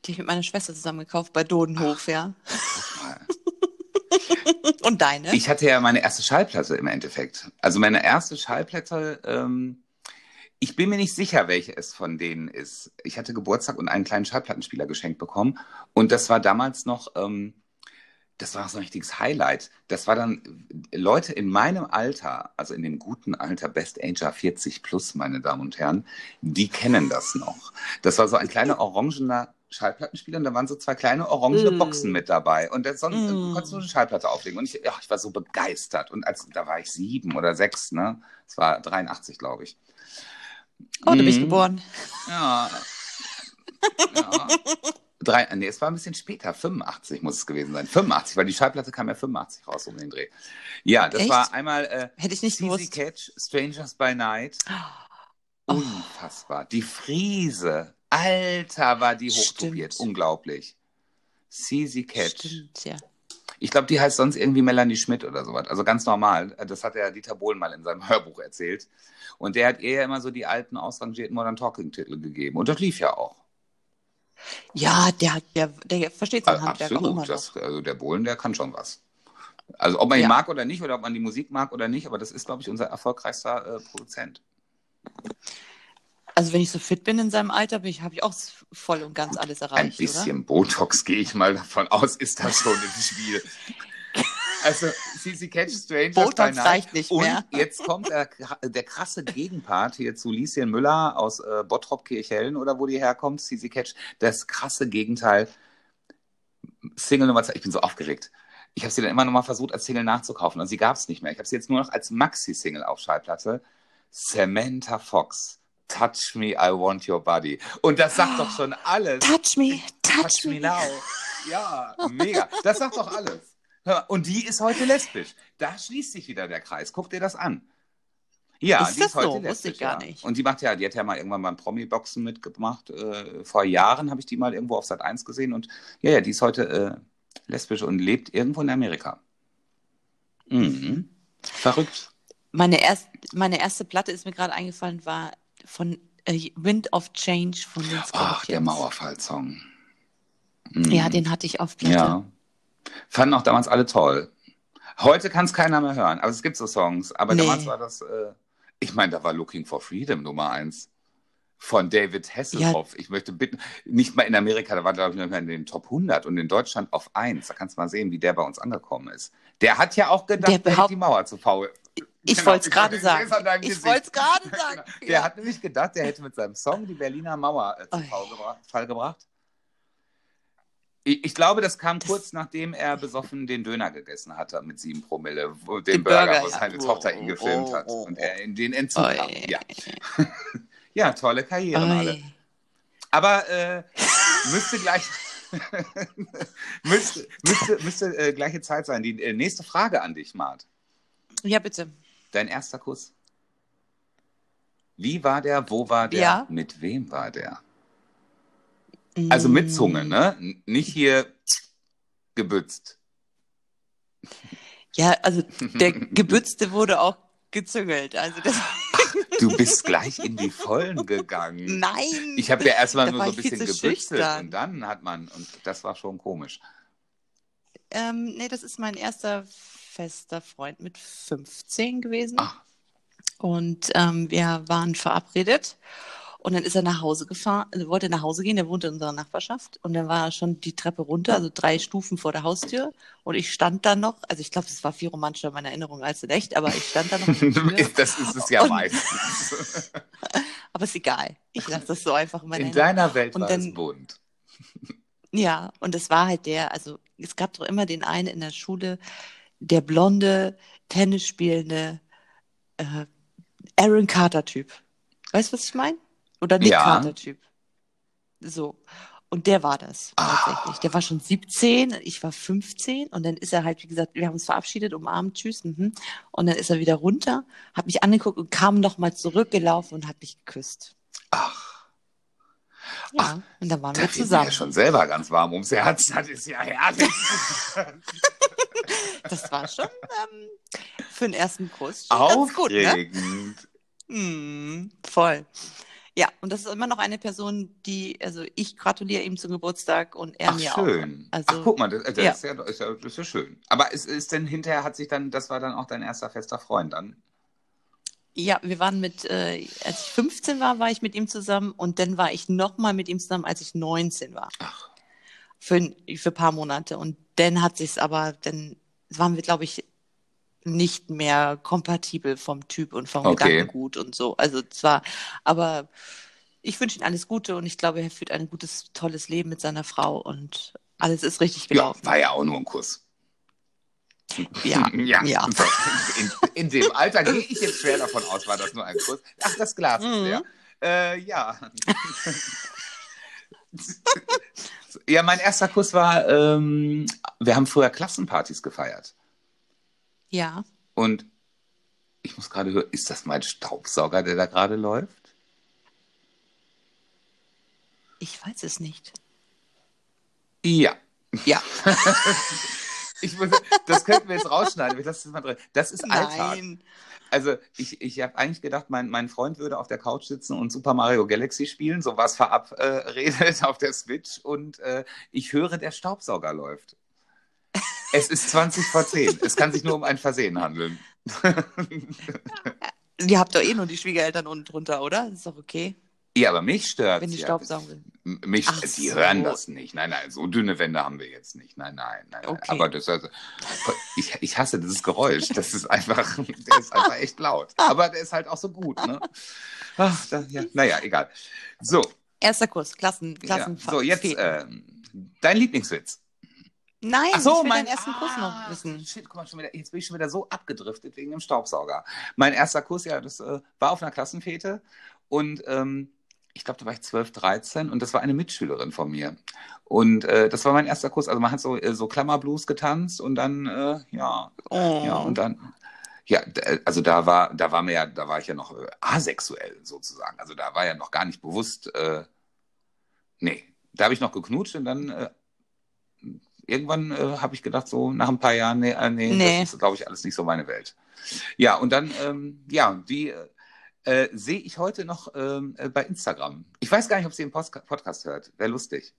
Die habe ich mit meiner Schwester zusammen gekauft bei Dodenhof, ja. Guck mal. [laughs] Und deine? Ich hatte ja meine erste Schallplatte im Endeffekt. Also meine erste Schallplatte, ähm, ich bin mir nicht sicher, welche es von denen ist. Ich hatte Geburtstag und einen kleinen Schallplattenspieler geschenkt bekommen. Und das war damals noch, ähm, das war so ein richtiges Highlight. Das war dann Leute in meinem Alter, also in dem guten Alter, Best Ager 40 plus, meine Damen und Herren, die kennen das noch. Das war so ein kleiner [laughs] orangener Schallplattenspieler und da waren so zwei kleine orangene Mm. Boxen mit dabei. Und der Son Mm. konntest du eine Schallplatte auflegen. Und ich, ja, ich war so begeistert. Und als, da war ich sieben oder sechs, ne? Es war 83, glaube ich. oh, du bist Mhm. geboren. Ja. ja. Drei, nee, es war ein bisschen später, 85 muss es gewesen sein. 85, weil die Schallplatte kam ja 85 raus um den Dreh. Ja, das Echt? war einmal äh, Hätte ich nicht CZ gewusst. Catch, Strangers by Night. Oh. Unfassbar. Die Friese. Alter, war die hochtopiert. Stimmt. Unglaublich. CZ Catch. Stimmt, ja. Ich glaube, die heißt sonst irgendwie Melanie Schmidt oder sowas. Also ganz normal. Das hat der Dieter Bohlen mal in seinem [laughs] Hörbuch erzählt. Und der hat ihr ja immer so die alten, ausrangierten Modern Talking-Titel gegeben. Und das lief ja auch. Ja, der, hat- der, der versteht sein Also Handwerk auch immer absolut. Das, also der Bohlen, der kann schon was. Also ob man ihn Ja. mag oder nicht, oder ob man die Musik mag oder nicht, aber das ist, glaube ich, unser erfolgreichster äh, Produzent. Also wenn ich so fit bin in seinem Alter, bin ich, habe ich auch voll und ganz alles erreicht. Ein bisschen oder? Botox gehe ich mal davon aus, ist das schon im Spiel. [laughs] Also CC Catch Stranger Botox reicht nicht und mehr. jetzt kommt der, [laughs] der krasse Gegenpart hier zu Lieschen Müller aus äh, Bottrop Kirchhellen oder wo die herkommt, CC Catch. Das krasse Gegenteil. Single Nummer zwei. Ich bin so aufgeregt. Ich habe sie dann immer noch mal versucht, als Single nachzukaufen und sie gab es nicht mehr. Ich habe sie jetzt nur noch als Maxi-Single auf Schallplatte. Samantha Fox. Touch me, I want your body. Und das sagt doch schon alles. Touch me, touch, Touch me. me now. Ja, mega. Das sagt doch alles. Und die ist heute lesbisch. Da schließt sich wieder der Kreis. Guck dir das an. Ja, Ist die das ist heute so? lesbisch. Wusste ich gar ja. nicht. Und die macht ja, die hat ja mal irgendwann beim Promi-Boxen mitgemacht. Äh, vor Jahren habe ich die mal irgendwo auf Sat 1 gesehen. Und ja, ja, die ist heute äh, lesbisch und lebt irgendwo in Amerika. Mhm. Verrückt. Meine, erst, meine erste Platte ist mir gerade eingefallen, war von äh, Wind of Change von den Scorpions. Ach, der Mauerfall-Song. Mhm. Ja, den hatte ich auf Platte. Ja. Fanden auch damals alle toll. Heute kann es keiner mehr hören, aber es gibt so Songs. Aber Nee. damals war das, äh, ich meine, da war Looking for Freedom Nummer eins von David Hasselhoff. Ich möchte bitten, nicht mal in Amerika, da war, glaube ich, noch mal in den Top 100 und in Deutschland auf 1. Da kannst du mal sehen, wie der bei uns angekommen ist. Der hat ja auch gedacht, Der der, die Mauer zu faul. Ich Genau, wollte es gerade sagen. Ich wollte es gerade sagen. [laughs] Der Ja. hat nämlich gedacht, der hätte mit seinem Song die Berliner Mauer äh, zu Ui. Fall gebracht, Fall gebracht. Ich, ich glaube, das kam Das- kurz nachdem er besoffen den Döner gegessen hatte mit sieben Promille, wo, den, Den Burger, Burger, wo seine Oh, Tochter ihn gefilmt oh, hat oh, und oh. er in den Entzug kam. Ui. Ja. [laughs] ja, tolle Karrieren alle. Aber äh, müsste gleich [laughs] müsste, müsste, müsste äh, gleiche Zeit sein. Die äh, nächste Frage an dich, Mart. Ja, bitte. Dein erster Kuss. Wie war der? Wo war der? Ja. Mit wem war der? Also mit Zunge, ne? Nicht hier gebützt. Ja, also der Gebützte wurde auch gezüngelt. Also das, Du bist gleich in die Vollen gegangen. nein. Ich habe ja erstmal nur so ein bisschen gebützelt und dann hat man, und das war schon komisch. Ähm, nee, das ist mein erster fester Freund mit 15 gewesen. Ach. Und ähm, wir waren verabredet. Und dann ist er nach Hause gefahren, also wollte nach Hause gehen, der wohnte in unserer Nachbarschaft. Und dann war er schon die Treppe runter, also drei Stufen vor der Haustür. Und ich stand da noch, also ich glaube, es war viel romantischer in meiner Erinnerung als in echt, aber ich stand da noch. [laughs] Das ist es ja Und- meistens. [laughs] Aber ist egal. Ich lasse das so einfach in meiner In deiner Welt Und war dann- es bunt. Ja, und es war halt der, also es gab doch immer den einen in der Schule, der blonde, Tennis spielende äh, Aaron Carter-Typ. Weißt du, was ich meine? Oder Nick Ja. Carter-Typ. So. Und der war das Ah. tatsächlich. Der war schon 17, ich war 15 und dann ist er halt, wie gesagt, wir haben uns verabschiedet, umarmt, tschüss. Mhm. Und dann ist er wieder runter, hat mich angeguckt und kam nochmal zurückgelaufen und hat mich geküsst. Ach, Ja, und dann waren da wir zusammen. ja schon selber ganz warm ums Herz. Das ist ja herrlich. [laughs] Das war schon ähm, für den ersten Kuss schon ganz gut, ne? Aufregend. Mm, voll. Ja, und das ist immer noch eine Person, die, also ich gratuliere ihm zum Geburtstag und er Ach, mir schön. auch. Also, Ach, guck mal, das, das, ja. ist, ja, ist, ja, das ist ja schön. Aber ist, ist denn hinterher hat sich dann, das war dann auch dein erster fester Freund dann? ja, wir waren mit, äh, als ich 15 war, war ich mit ihm zusammen und dann war ich nochmal mit ihm zusammen, als ich 19 war. Ach. Für, ein- für ein paar Monate. Und dann hat sich's aber, dann waren wir, glaube ich, nicht mehr kompatibel vom Typ und vom Okay. Gedankengut und so. Also zwar, aber ich wünsche ihm alles Gute und ich glaube, er führt ein gutes, tolles Leben mit seiner Frau und alles ist richtig Ja, gelaufen. war ja auch nur ein Kuss. Ja, [laughs] ja. ja. In, in dem Alter gehe ich jetzt schwer davon aus, war das nur ein Kuss. Ach, das Glas ist Mhm. leer. Äh, ja. [laughs] ja, mein erster Kuss war, ähm, wir haben früher Klassenpartys gefeiert. Ja, Und ich muss gerade hören, ist das mein Staubsauger, der da gerade läuft? ich weiß es nicht. Ja. Ja. [laughs] Ich das könnten wir jetzt rausschneiden. Ich lasse das mal drin. Das ist Alltag. Nein. Also ich, ich habe eigentlich gedacht, mein, mein Freund würde auf der Couch sitzen und Super Mario Galaxy spielen, so was verabredet auf der Switch und äh, ich höre, der Staubsauger läuft. Es ist 20 vor 10. Es kann sich nur um ein Versehen handeln. [laughs] Ihr habt doch eh nur die Schwiegereltern unten drunter, oder? Das ist doch okay. Ja, aber mich stört wenn die ja. Staubsaugen will. M- Mich, Ach die so. hören das nicht. Nein, nein, so dünne Wände haben wir jetzt nicht. Nein, nein, nein. Okay. Aber das also, ich, ich hasse dieses Geräusch. Das ist einfach, [laughs] der ist einfach echt laut. Aber der ist halt auch so gut, ne? Ach, da, ja. Naja, egal. So, Erster Kurs, Klassen, ja. Klassen. so jetzt ähm, dein Lieblingswitz. Nein, Ach so, ich will mein deinen ersten Kurs ah, noch wissen. Shit, guck mal, schon wieder, jetzt bin ich schon wieder so abgedriftet wegen dem Staubsauger. Mein erster Kurs, ja, das äh, war auf einer Klassenfete und ähm, ich glaube, da war ich 12, 13 und das war eine Mitschülerin von mir. Und äh, das war mein erster Kurs. Also man hat so, äh, so Klammerblues getanzt und dann, äh, ja, Oh. ja, und dann, ja, d- also da war, da war mir ja, da war ich ja noch äh, asexuell sozusagen. Also da war ja noch gar nicht bewusst, äh, nee, da habe ich noch geknutscht und dann äh, irgendwann äh, habe ich gedacht, so nach ein paar Jahren, nee, äh, nee, Nee. das ist, glaube ich, alles nicht so meine Welt. Ja, und dann, ähm, ja, die äh, sehe ich heute noch ähm, äh, bei Instagram. Ich weiß gar nicht, ob sie den Post Podcast hört. Wäre lustig.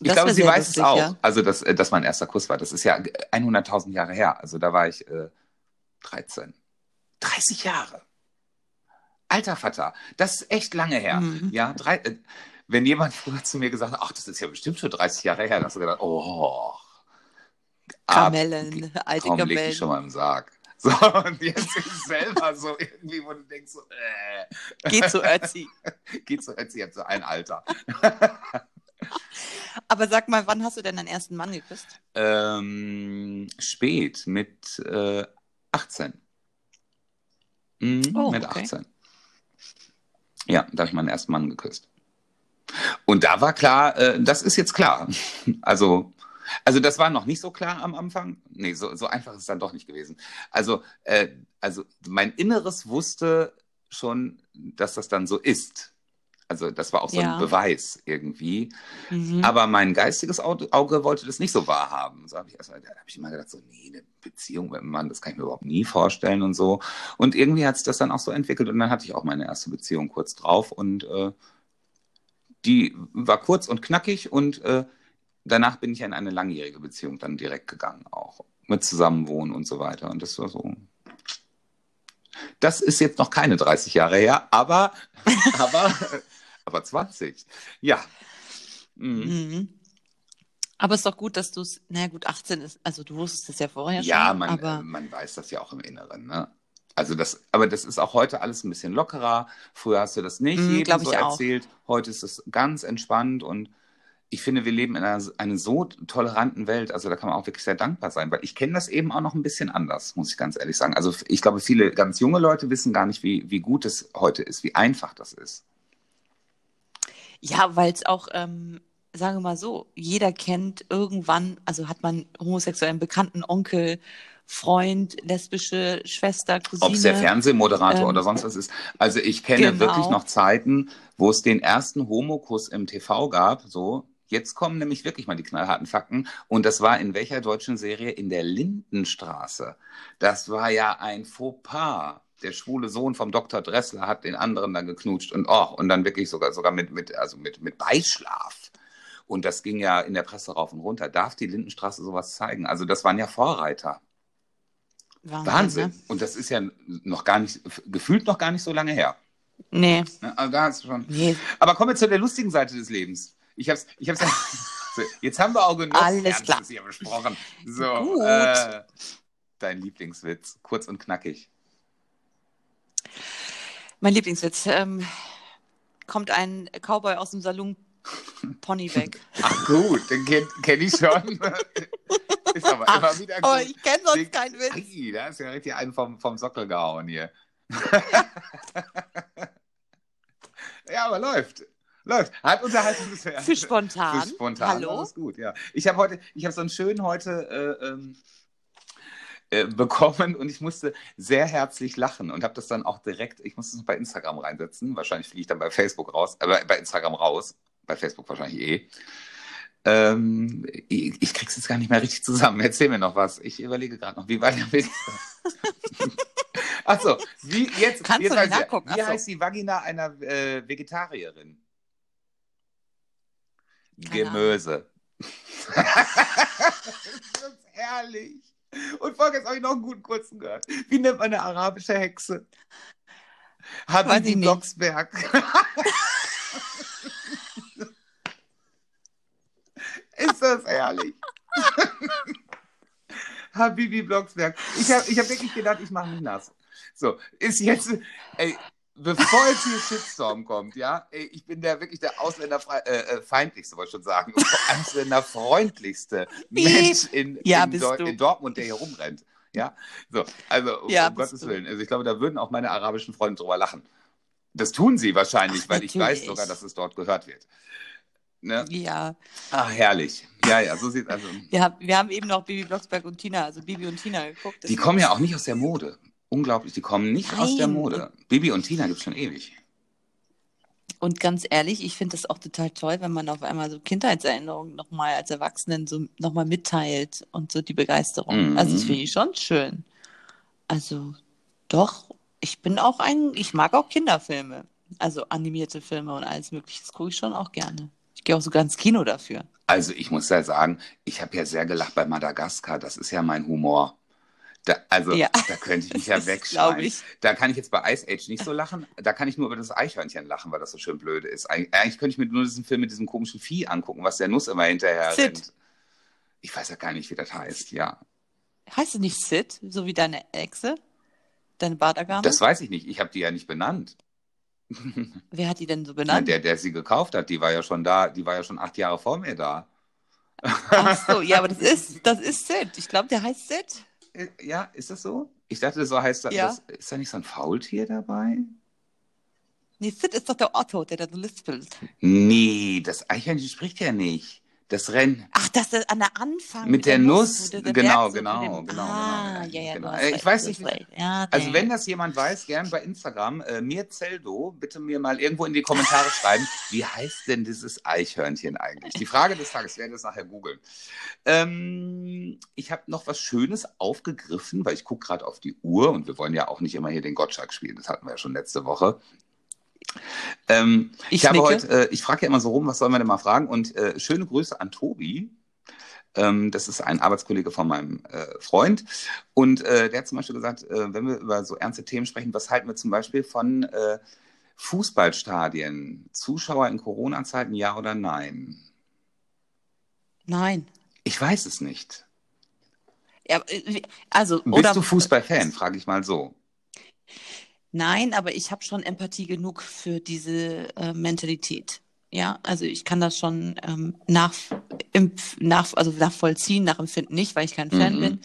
Ich Das glaube, sie weiß lustig, es auch. ja. Also, dass, äh, dass mein erster Kuss war. Das ist ja 100.000 Jahre her. Also, da war ich äh, 13. 30 Jahre. Alter Vater, das ist echt lange her. Mhm. Ja, drei, äh, wenn jemand früher zu mir gesagt hat, ach, das ist ja bestimmt schon 30 Jahre her, dann hast du gedacht, oh. ab- Kamellen, alte Komm, leg dich Kamellen. schon mal im Sarg. So, und jetzt ist es selber so irgendwie, wo du denkst, so, äh, Geht zu Ötzi. geht so jetzt jetzt so ein Alter. [laughs] Aber sag mal, wann hast du denn deinen ersten Mann geküsst? Ähm, spät, mit äh, 18. Mhm, Oh, mit okay. 18. Ja, da habe ich meinen ersten Mann geküsst. Und da war klar, äh, das ist jetzt klar. Also, also das war noch nicht so klar am Anfang. Nee, so, so einfach ist es dann doch nicht gewesen. Also, äh, also mein Inneres wusste schon, dass das dann so ist. Also das war auch so Ja. ein Beweis irgendwie. Mhm. Aber mein geistiges Auge, wollte das nicht so wahrhaben. So habe ich erstmal, da habe ich immer gedacht, so, nee, eine Beziehung mit einem Mann, das kann ich mir überhaupt nie vorstellen und so. Und irgendwie hat sich das dann auch so entwickelt und dann hatte ich auch meine erste Beziehung kurz drauf und äh, die war kurz und knackig und äh, danach bin ich in eine langjährige Beziehung dann direkt gegangen auch. Mit Zusammenwohnen und so weiter. Und das war so. Das ist jetzt noch keine 30 Jahre her, aber, [laughs] aber, aber 20. Ja. Mhm. Mhm. Aber es ist doch gut, dass du es, naja gut, 18 ist, also du wusstest es ja vorher Ja, schon, man, äh, aber man weiß das ja auch im Inneren. Ne? Also das, aber das ist auch heute alles ein bisschen lockerer. Früher hast du das nicht Mhm, jedem so ich auch. erzählt. Heute ist es ganz entspannt und ich finde, wir leben in einer, einer so toleranten Welt. Also da kann man auch wirklich sehr dankbar sein, weil ich kenne das eben auch noch ein bisschen anders, muss ich ganz ehrlich sagen. Also ich glaube, viele ganz junge Leute wissen gar nicht, wie, wie gut es heute ist, wie einfach das ist. ja, weil es auch, ähm, sagen wir mal so, jeder kennt irgendwann, also hat man homosexuellen Bekannten, Onkel, Freund, lesbische Schwester, Cousine. Ob es der Fernsehmoderator Ähm, oder sonst was ist. Also ich kenne genau. wirklich noch Zeiten, wo es den ersten Homokuss im TV gab. So, jetzt kommen nämlich wirklich mal die knallharten Fakten. Und das war in welcher deutschen Serie? In der Lindenstraße. Das war ja ein Fauxpas. Der schwule Sohn vom Dr. Dressler hat den anderen dann geknutscht und oh, und dann wirklich sogar sogar mit mit also mit mit Beischlaf. Und das ging ja in der Presse rauf und runter. Darf die Lindenstraße sowas zeigen? Also das waren ja Vorreiter. Wahnsinn. Wahnsinn. Ne? Und das ist ja noch gar nicht, gefühlt noch gar nicht so lange her. Nee, Ne? Also da hast du schon. nee. Aber kommen wir zu der lustigen Seite des Lebens. Ich hab's, ich hab's ja. [laughs] So, Jetzt haben wir auch genug Alles klar. hier besprochen. So, Gut. äh, dein Lieblingswitz, kurz und knackig. Mein Lieblingswitz. Ähm, kommt ein Cowboy aus dem Salon Pony weg. [laughs] Ach gut, den kenn, kenn ich schon. [laughs] ist aber immer wieder gut. Oh, ich kenne sonst Den- keinen Witz. Ei, da ist ja richtig einen vom, vom Sockel gehauen hier. ja, aber läuft. Läuft. Hat Unterhaltungswert. Für spontan. Für spontan. Hallo? Alles gut, ja. Ich habe heute, ich habe so einen schönen heute äh, ähm, äh, bekommen und ich musste sehr herzlich lachen und habe das dann auch direkt, ich musste es noch bei Instagram reinsetzen. Wahrscheinlich fliege ich dann bei Facebook raus, äh, bei- Instagram raus. Bei Facebook wahrscheinlich eh. Ähm, ich, ich krieg's jetzt gar nicht mehr richtig zusammen. Erzähl mir noch was. Ich überlege gerade noch, wie war der Witz? [laughs] Achso, wie jetzt, Kannst jetzt du ich, nachgucken? wie Ach so. heißt die Vagina einer äh, Vegetarierin? Gemöse. [laughs] das ist herrlich. Und vorgestern habe ich noch einen guten kurzen gehört. Wie nennt man eine arabische Hexe? Habibi. Blocksberg. [laughs] Ist das ehrlich? [laughs] Habibi Blocksberg. Ich habe ich hab wirklich gedacht, ich mache mich nass. So, ist jetzt, ey, bevor jetzt hier Shitstorm kommt, ja, ich bin der wirklich der ausländerfeindlichste, äh, äh, wollte ich schon sagen, und [laughs] ausländerfreundlichste Mensch in, Ja, in, Deu- in Dortmund, der hier rumrennt. Ja, so, also um, Ja, um Gottes du. Willen. Also ich glaube, da würden auch meine arabischen Freunde drüber lachen. Das tun sie wahrscheinlich, Ach, weil ich weiß sogar, dass es dort gehört wird. Ne? Ja, Ach, herrlich. Ja, ja, so sieht also. wir haben, wir haben eben noch Bibi Blocksberg und Tina, also Bibi und Tina geguckt. Die kommen ja auch nicht aus der Mode. Unglaublich, die kommen nicht aus der Nein. Mode. Bibi und Tina gibt es schon ewig. Und ganz ehrlich, ich finde das auch total toll, wenn man auf einmal so Kindheitserinnerungen nochmal als Erwachsenen so nochmal mitteilt und so die Begeisterung. Mhm. Also das finde ich schon schön. Also doch, ich bin auch ein, ich mag auch Kinderfilme. Also animierte Filme und alles mögliche. Das gucke ich schon auch gerne. Ich gehe auch sogar ins Kino dafür. Also ich muss ja sagen, ich habe ja sehr gelacht bei Madagaskar. Das ist ja mein Humor. Da, also Ja. da könnte ich mich [laughs] ja ich. Da kann ich jetzt bei Ice Age nicht so lachen. Da kann ich nur über das Eichhörnchen lachen, weil das so schön blöde ist. Eig eigentlich könnte ich mir nur diesen Film mit diesem komischen Vieh angucken, was der Nuss immer hinterher Sid. rennt. Ich weiß ja gar nicht, wie das heißt. Ja, Heißt es nicht Sid, so wie deine Echse? Deine Bartagame? das weiß ich nicht. Ich habe die ja nicht benannt. [laughs] Wer hat die denn so Na, benannt? der, der sie gekauft hat, die war ja schon da. Die war ja schon acht Jahre vor mir da. Ach so, ja, aber das [laughs] ist, das ist Sid. Ich glaube, der heißt Sid. Äh, Ja, ist das so? Ich dachte, so heißt das. Ja. das ist da nicht so ein Faultier dabei? Nee, Sid ist doch der Otto, der da so lispelt. Nee, das Eichhörnchen spricht ja nicht. Das Rennt Ach, das ist an der Anfang. mit der Nuss. der- der Genau, Berg so genau, mit dem- genau, Ah, genau, ja, ja, genau. Äh, ich weiß nicht. Ja, Also nee. wenn das jemand weiß, gern bei Instagram, äh, mir Zeldo, bitte mir mal irgendwo in die Kommentare [laughs] schreiben, wie heißt denn dieses Eichhörnchen eigentlich? Die Frage des Tages, werden das nachher googeln. Ähm, ich habe noch was Schönes aufgegriffen, weil ich gucke gerade auf die Uhr und wir wollen ja auch nicht immer hier den Gottschalk spielen, das hatten wir ja schon letzte Woche. Ähm, ich, Ich habe heute, äh, ich frage ja immer so rum, was soll man denn mal fragen? Und äh, schöne Grüße an Tobi. Ähm, das ist ein Arbeitskollege von meinem äh, Freund. Und äh, der hat zum Beispiel gesagt, äh, wenn wir über so ernste Themen sprechen, was halten wir zum Beispiel von äh, Fußballstadien? Zuschauer in Corona-Zeiten, ja oder nein? Nein. Ich weiß es nicht. Ja, also, Bist du Fußballfan? Frage ich mal so. Nein, aber ich habe schon Empathie genug für diese äh, Mentalität. Ja, also ich kann das schon ähm, nach, nach, also nachvollziehen, nachempfinden nicht, weil ich kein Fan Mhm. bin.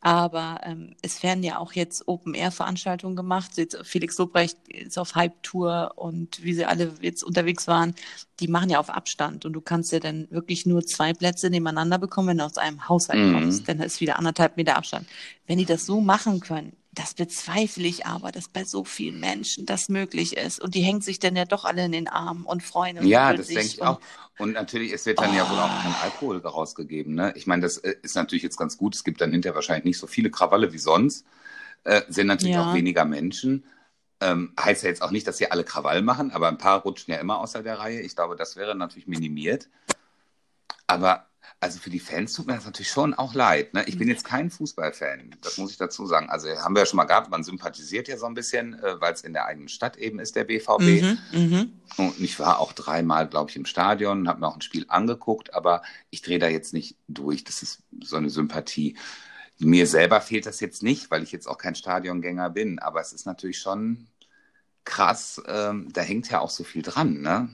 Aber ähm, es werden ja auch jetzt Open-Air-Veranstaltungen gemacht. Jetzt Felix Lobrecht ist auf Hype-Tour und wie sie alle jetzt unterwegs waren, die machen ja auf Abstand. Und du kannst ja dann wirklich nur zwei Plätze nebeneinander bekommen, wenn du aus einem Haushalt Mhm. kommst. Dann ist wieder anderthalb Meter Abstand. Wenn die das so machen können, das bezweifle ich aber, dass bei so vielen Menschen das möglich ist. Und die hängen sich dann ja doch alle in den Arm und freuen. Und Ja, das denke ich auch. Und natürlich, es wird dann ja wohl auch Oh. kein Alkohol rausgegeben. Ne? Ich meine, das äh, ist natürlich jetzt ganz gut. Es gibt dann hinterher wahrscheinlich nicht so viele Krawalle wie sonst. Äh, sind natürlich Ja. auch weniger Menschen. Ähm, heißt ja jetzt auch nicht, dass sie alle Krawall machen, aber ein paar rutschen ja immer außer der Reihe. Ich glaube, das wäre natürlich minimiert. Aber also für die Fans tut mir das natürlich schon auch leid. Ne? Ich bin jetzt kein Fußballfan, das muss ich dazu sagen. Also haben wir ja schon mal gehabt, man sympathisiert ja so ein bisschen, äh, weil es in der eigenen Stadt eben ist, der BVB. Mhm, mhm. Und ich war auch dreimal, glaube ich, im Stadion habe mir auch ein Spiel angeguckt, aber ich drehe da jetzt nicht durch. Das ist so eine Sympathie. Mir selber fehlt das jetzt nicht, weil ich jetzt auch kein Stadiongänger bin, aber es ist natürlich schon krass, ähm, da hängt ja auch so viel dran, ne?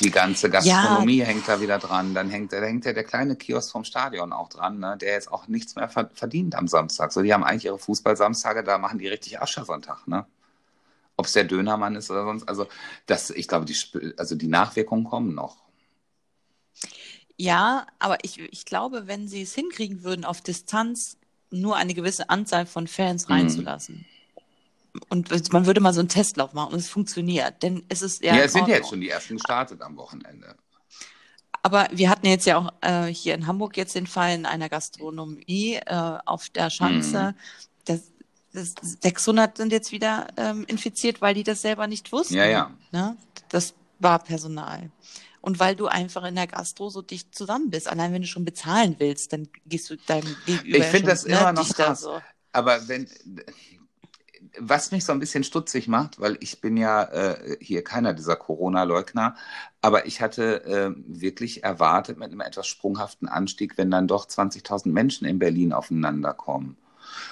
Die ganze Gastronomie hängt da wieder dran, dann hängt, da hängt ja der kleine Kiosk vom Stadion auch dran, ne? der jetzt auch nichts mehr ver- verdient am Samstag. So, die haben eigentlich ihre Fußballsamstage, da machen die richtig Aschersonntag, ne? Ob es der Dönermann ist oder sonst, also das, ich glaube, die, also die Nachwirkungen kommen noch. Ja, aber ich, ich glaube, wenn sie es hinkriegen würden, auf Distanz nur eine gewisse Anzahl von Fans Mhm. Und man würde mal so einen Testlauf machen und es funktioniert, denn es ist ja. Ja, es sind ja jetzt schon die ersten gestartet am Wochenende. Aber wir hatten jetzt ja auch äh, hier in Hamburg jetzt den Fall in einer Gastronomie äh, auf der Schanze. Das, das 600 sind jetzt wieder ähm, infiziert, weil die das selber nicht wussten. Ja, ja. Ne? Das war Personal. Und weil du einfach in der Gastro so dicht zusammen bist. Allein wenn du schon bezahlen willst, dann gehst du deinem Gegenüber Ich finde das immer noch krass. So. Aber wenn, was mich so ein bisschen stutzig macht, weil ich bin ja äh, hier keiner dieser Corona-Leugner, aber ich hatte äh, wirklich erwartet mit einem etwas sprunghaften Anstieg, wenn dann doch 20.000 Menschen in Berlin aufeinander kommen.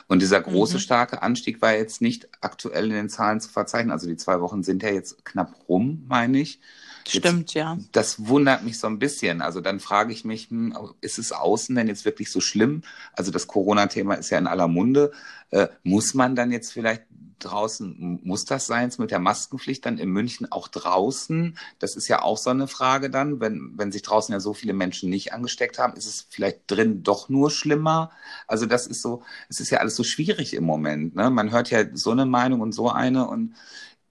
Und dieser große, mhm. starke Anstieg war jetzt nicht aktuell in den Zahlen zu verzeichnen. Also die zwei Wochen sind ja jetzt knapp rum, meine ich. Stimmt, ja. Das wundert mich so ein bisschen. Also dann frage ich mich, hm, ist es außen denn jetzt wirklich so schlimm? Also das Corona-Thema ist ja in aller Munde. Äh, muss man dann jetzt vielleicht draußen, muss das sein mit der Maskenpflicht dann in München auch draußen? Das ist ja auch so eine Frage dann, wenn, wenn sich draußen ja so viele Menschen nicht angesteckt haben, ist es vielleicht drin doch nur schlimmer? Also das ist so, es ist ja alles so schwierig im Moment. Ne? Man hört ja so eine Meinung und so eine und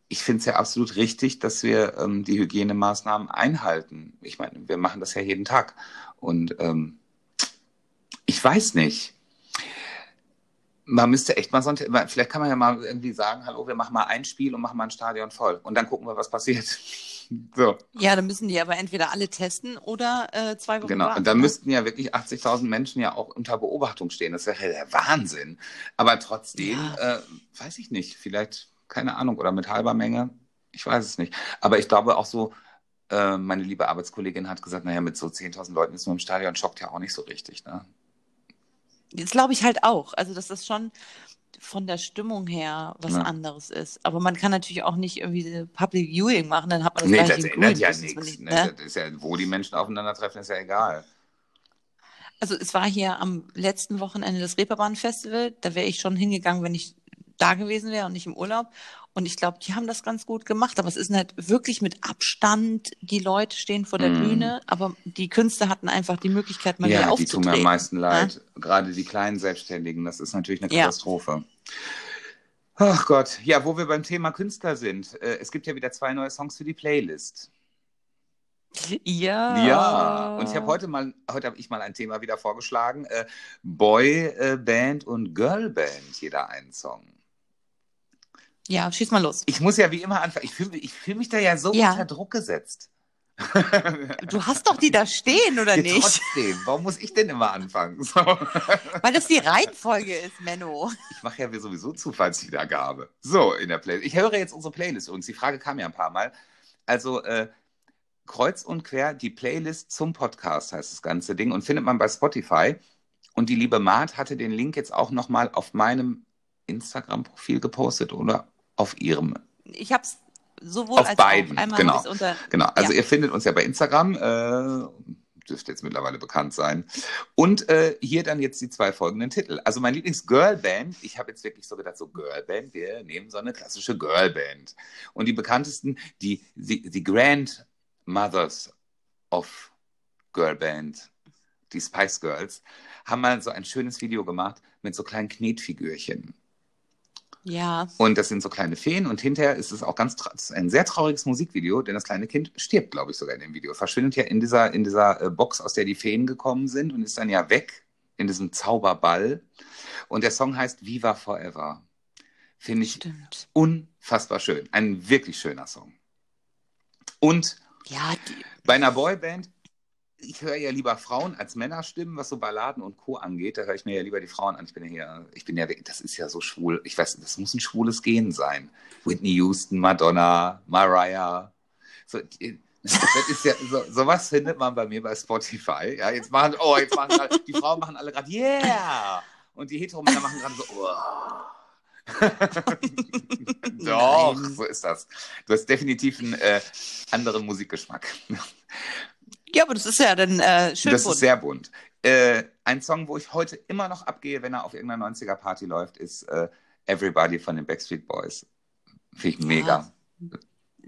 ich finde es ja absolut richtig, dass wir ähm, die Hygienemaßnahmen einhalten. Ich meine, wir machen das ja jeden Tag. Und ähm, ich weiß nicht. Man müsste echt mal so ein, vielleicht kann man ja mal irgendwie sagen, hallo, wir machen mal ein Spiel und machen mal ein Stadion voll. Und dann gucken wir, was passiert. [laughs] So. Ja, dann müssen die aber entweder alle testen oder äh, zwei Wochen Genau, warten, und dann ne? müssten ja wirklich 80.000 Menschen ja auch unter Beobachtung stehen. Das wäre ja der Wahnsinn. Aber trotzdem, ja. äh, weiß ich nicht, vielleicht keine Ahnung, oder mit halber Menge, ich weiß es nicht. Aber ich glaube auch so, äh, meine liebe Arbeitskollegin hat gesagt, naja, mit so 10.000 Leuten ist nur im Stadion schockt ja auch nicht so richtig. Ne? Das glaube ich halt auch. Also, dass das schon von der Stimmung her was ja. anderes ist. Aber man kann natürlich auch nicht irgendwie Public Viewing machen, dann hat man das Nee, das ändert ja nichts. Ne? ne? Ja, wo die Menschen aufeinandertreffen, ist ja egal. Also es war hier am letzten Wochenende das Reeperbahn-Festival, da wäre ich schon hingegangen, wenn ich da gewesen wäre und nicht im Urlaub. Und ich glaube, die haben das ganz gut gemacht. Aber es ist halt wirklich mit Abstand, die Leute stehen vor der mm. Bühne, aber die Künstler hatten einfach die Möglichkeit, mal ja, wieder aufzutreten. Ja, die tun mir am meisten leid. Ja? Gerade die kleinen Selbstständigen, das ist natürlich eine Katastrophe. Ja. Ach Gott, ja, wo wir beim Thema Künstler sind. Äh, es gibt ja wieder zwei neue Songs für die Playlist. Ja. Ja. Und ich habe heute mal, heute habe ich mal ein Thema wieder vorgeschlagen. Äh, Boy äh, Band und Girl Band, jeder einen Song. Ja, schieß mal los. Ich muss ja wie immer anfangen. Ich fühle ich fühl mich da ja so ja. unter Druck gesetzt. [laughs] Du hast doch die da stehen, oder ja, nicht? Trotzdem, warum muss ich denn immer anfangen? So. [laughs] Weil das die Reihenfolge ist, Menno. Ich mache ja sowieso Zufallswiedergabe. So, in der Playlist. Ich höre jetzt unsere Playlist und die Frage kam ja ein paar Mal. Also, äh, kreuz und quer die Playlist zum Podcast heißt das ganze Ding und findet man bei Spotify. Und die liebe Maat hatte den Link jetzt auch nochmal auf meinem Instagram-Profil gepostet oder auf ihrem? Ich habe es sowohl auf als beiden. Auch genau. Unter... genau. Also ja. ihr findet uns ja bei Instagram. Äh, dürfte jetzt mittlerweile bekannt sein. Und äh, hier dann jetzt die zwei folgenden Titel. Also mein Lieblings-Girlband, ich habe jetzt wirklich so gedacht, so Girlband, wir nehmen so eine klassische Girlband. Und die bekanntesten, die, die, die Grandmothers of Girlband, die Spice Girls, haben mal so ein schönes Video gemacht mit so kleinen Knetfigürchen. Ja. Und das sind so kleine Feen und hinterher ist es auch ganz ein sehr trauriges Musikvideo, denn das kleine Kind stirbt, glaube ich, sogar in dem Video. Verschwindet ja in dieser, in dieser äh, Box, aus der die Feen gekommen sind und ist dann ja weg in diesem Zauberball. Und der Song heißt Viva Forever. Finde ich Stimmt. unfassbar schön. Ein wirklich schöner Song. Und ja, bei einer Boyband ich höre ja lieber Frauen als Männerstimmen, was so Balladen und Co. angeht. Da höre ich mir ja lieber die Frauen an. Ich bin ja hier, ich bin ja, das ist ja so schwul. Ich weiß, das muss ein schwules Gen sein. Whitney Houston, Madonna, Mariah. So, das ist ja, so, sowas findet man bei mir bei Spotify. Ja, jetzt machen, oh, jetzt machen grad, die Frauen machen alle gerade, yeah! Und die Heteromänner machen gerade so, oh. [laughs] Doch, Nein. so ist das. Du hast definitiv einen äh, anderen Musikgeschmack. Ja, aber das ist ja dann äh, schön Das bunt. ist sehr bunt. Äh, ein Song, wo ich heute immer noch abgehe, wenn er auf irgendeiner 90er-Party läuft, ist äh, Everybody von den Backstreet Boys. Finde ich mega. Ja.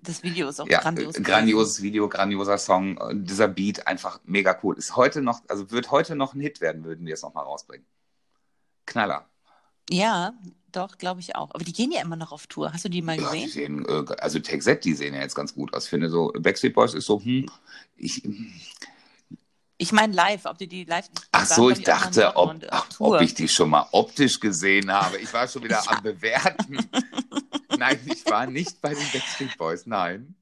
Das Video ist auch ja, grandios. Grandioses Video, grandioser Song. Dieser Beat einfach mega cool. Ist heute noch, also wird heute noch ein Hit werden, würden die es nochmal rausbringen. Knaller. Ja, doch, glaube ich auch. Aber die gehen ja immer noch auf Tour. Hast du die mal ja, gesehen? Die sehen, äh, also Z, die sehen ja jetzt ganz gut aus. Ich finde so, Backstreet Boys ist so, hm, ich. Ich meine live, ob die die live. Ach so, ich dachte, ob, ob ich die schon mal optisch gesehen habe. Ich war schon wieder [laughs] am Bewerten. nein, ich war nicht bei den Backstreet Boys, nein.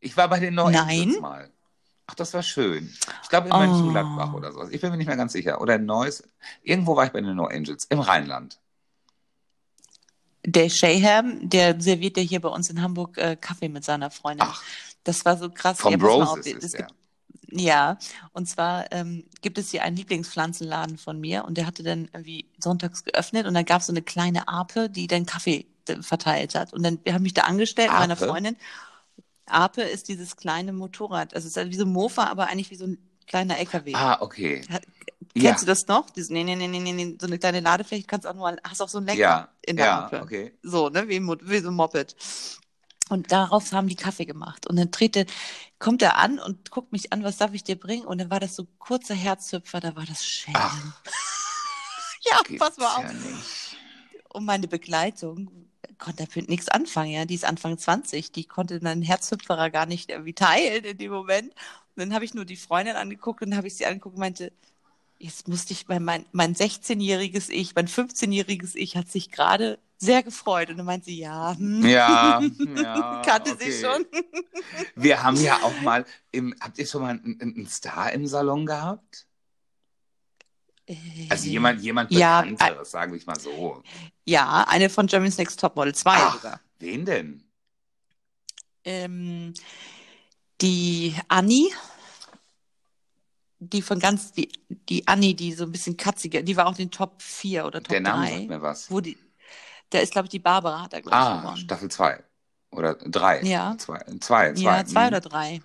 Ich war bei den neuen Nein. mal. Ach, das war schön. Ich glaube in Mönchengladbach oh. oder sowas. Ich bin mir nicht mehr ganz sicher. Oder in Neuss. Irgendwo war ich bei den No Angels im Rheinland. Der Shayham, der serviert ja hier bei uns in Hamburg äh, Kaffee mit seiner Freundin. Ach, Das war so krass. vom Ja, auf, Roses es ist gibt, ja, und zwar ähm, gibt es hier einen Lieblingspflanzenladen von mir und der hatte dann irgendwie sonntags geöffnet und da gab es so eine kleine Ape, die dann Kaffee äh, verteilt hat. Und dann wir haben mich da angestellt, mit meiner? Freundin. Ape ist dieses kleine Motorrad, also es ist halt wie so ein Mofa, aber eigentlich wie so ein kleiner LKW. Ah, okay. Ha- Ja, Kennst du das noch? Dieses, nee, nee, nee, nee, nee, so eine kleine Ladefläche, kannst auch nur, hast auch so ein Lenker ja, in der ja, okay. So, ne, wie, wie so ein Moped. Und darauf haben die Kaffee gemacht. Und dann dreht er, kommt er an und guckt mich an, was darf ich dir bringen? Und dann war das so kurzer Herzhüpfer, da war das schön. [laughs] Ja, pass mal auf. ja. Und meine Begleitung konnte damit nichts anfangen, ja. Die ist Anfang 20, die konnte dann Herzhüpferer gar nicht irgendwie teilen in dem Moment. Dann habe ich nur die Freundin angeguckt und dann habe ich sie angeguckt und meinte, jetzt musste ich, mein, mein, mein 16-jähriges Ich, mein 15-jähriges Ich hat sich gerade sehr gefreut. Und dann meinte sie, ja, hm, Ja, [laughs] ja. kannte okay. sie schon. Wir haben ja auch mal, im, habt ihr schon mal einen, einen Star im Salon gehabt? Also jemand, jemand Ja, Bekannteres, sagen wir mal so. Ja, eine von Germany's Next Topmodel, zwei Ach. sogar. Wen denn? Ähm, die Annie, die von ganz, die, die Annie, die so ein bisschen katziger, die war auch in den Top 4 oder Top Der Name 3. sagt mir was. Wo die, da ist, glaube ich, die Barbara, hat er, glaube ich, Ah, gewonnen. Staffel 2. Oder 3. Ja. Zwei, zwei, zwei. Ja, zwei mhm. oder drei.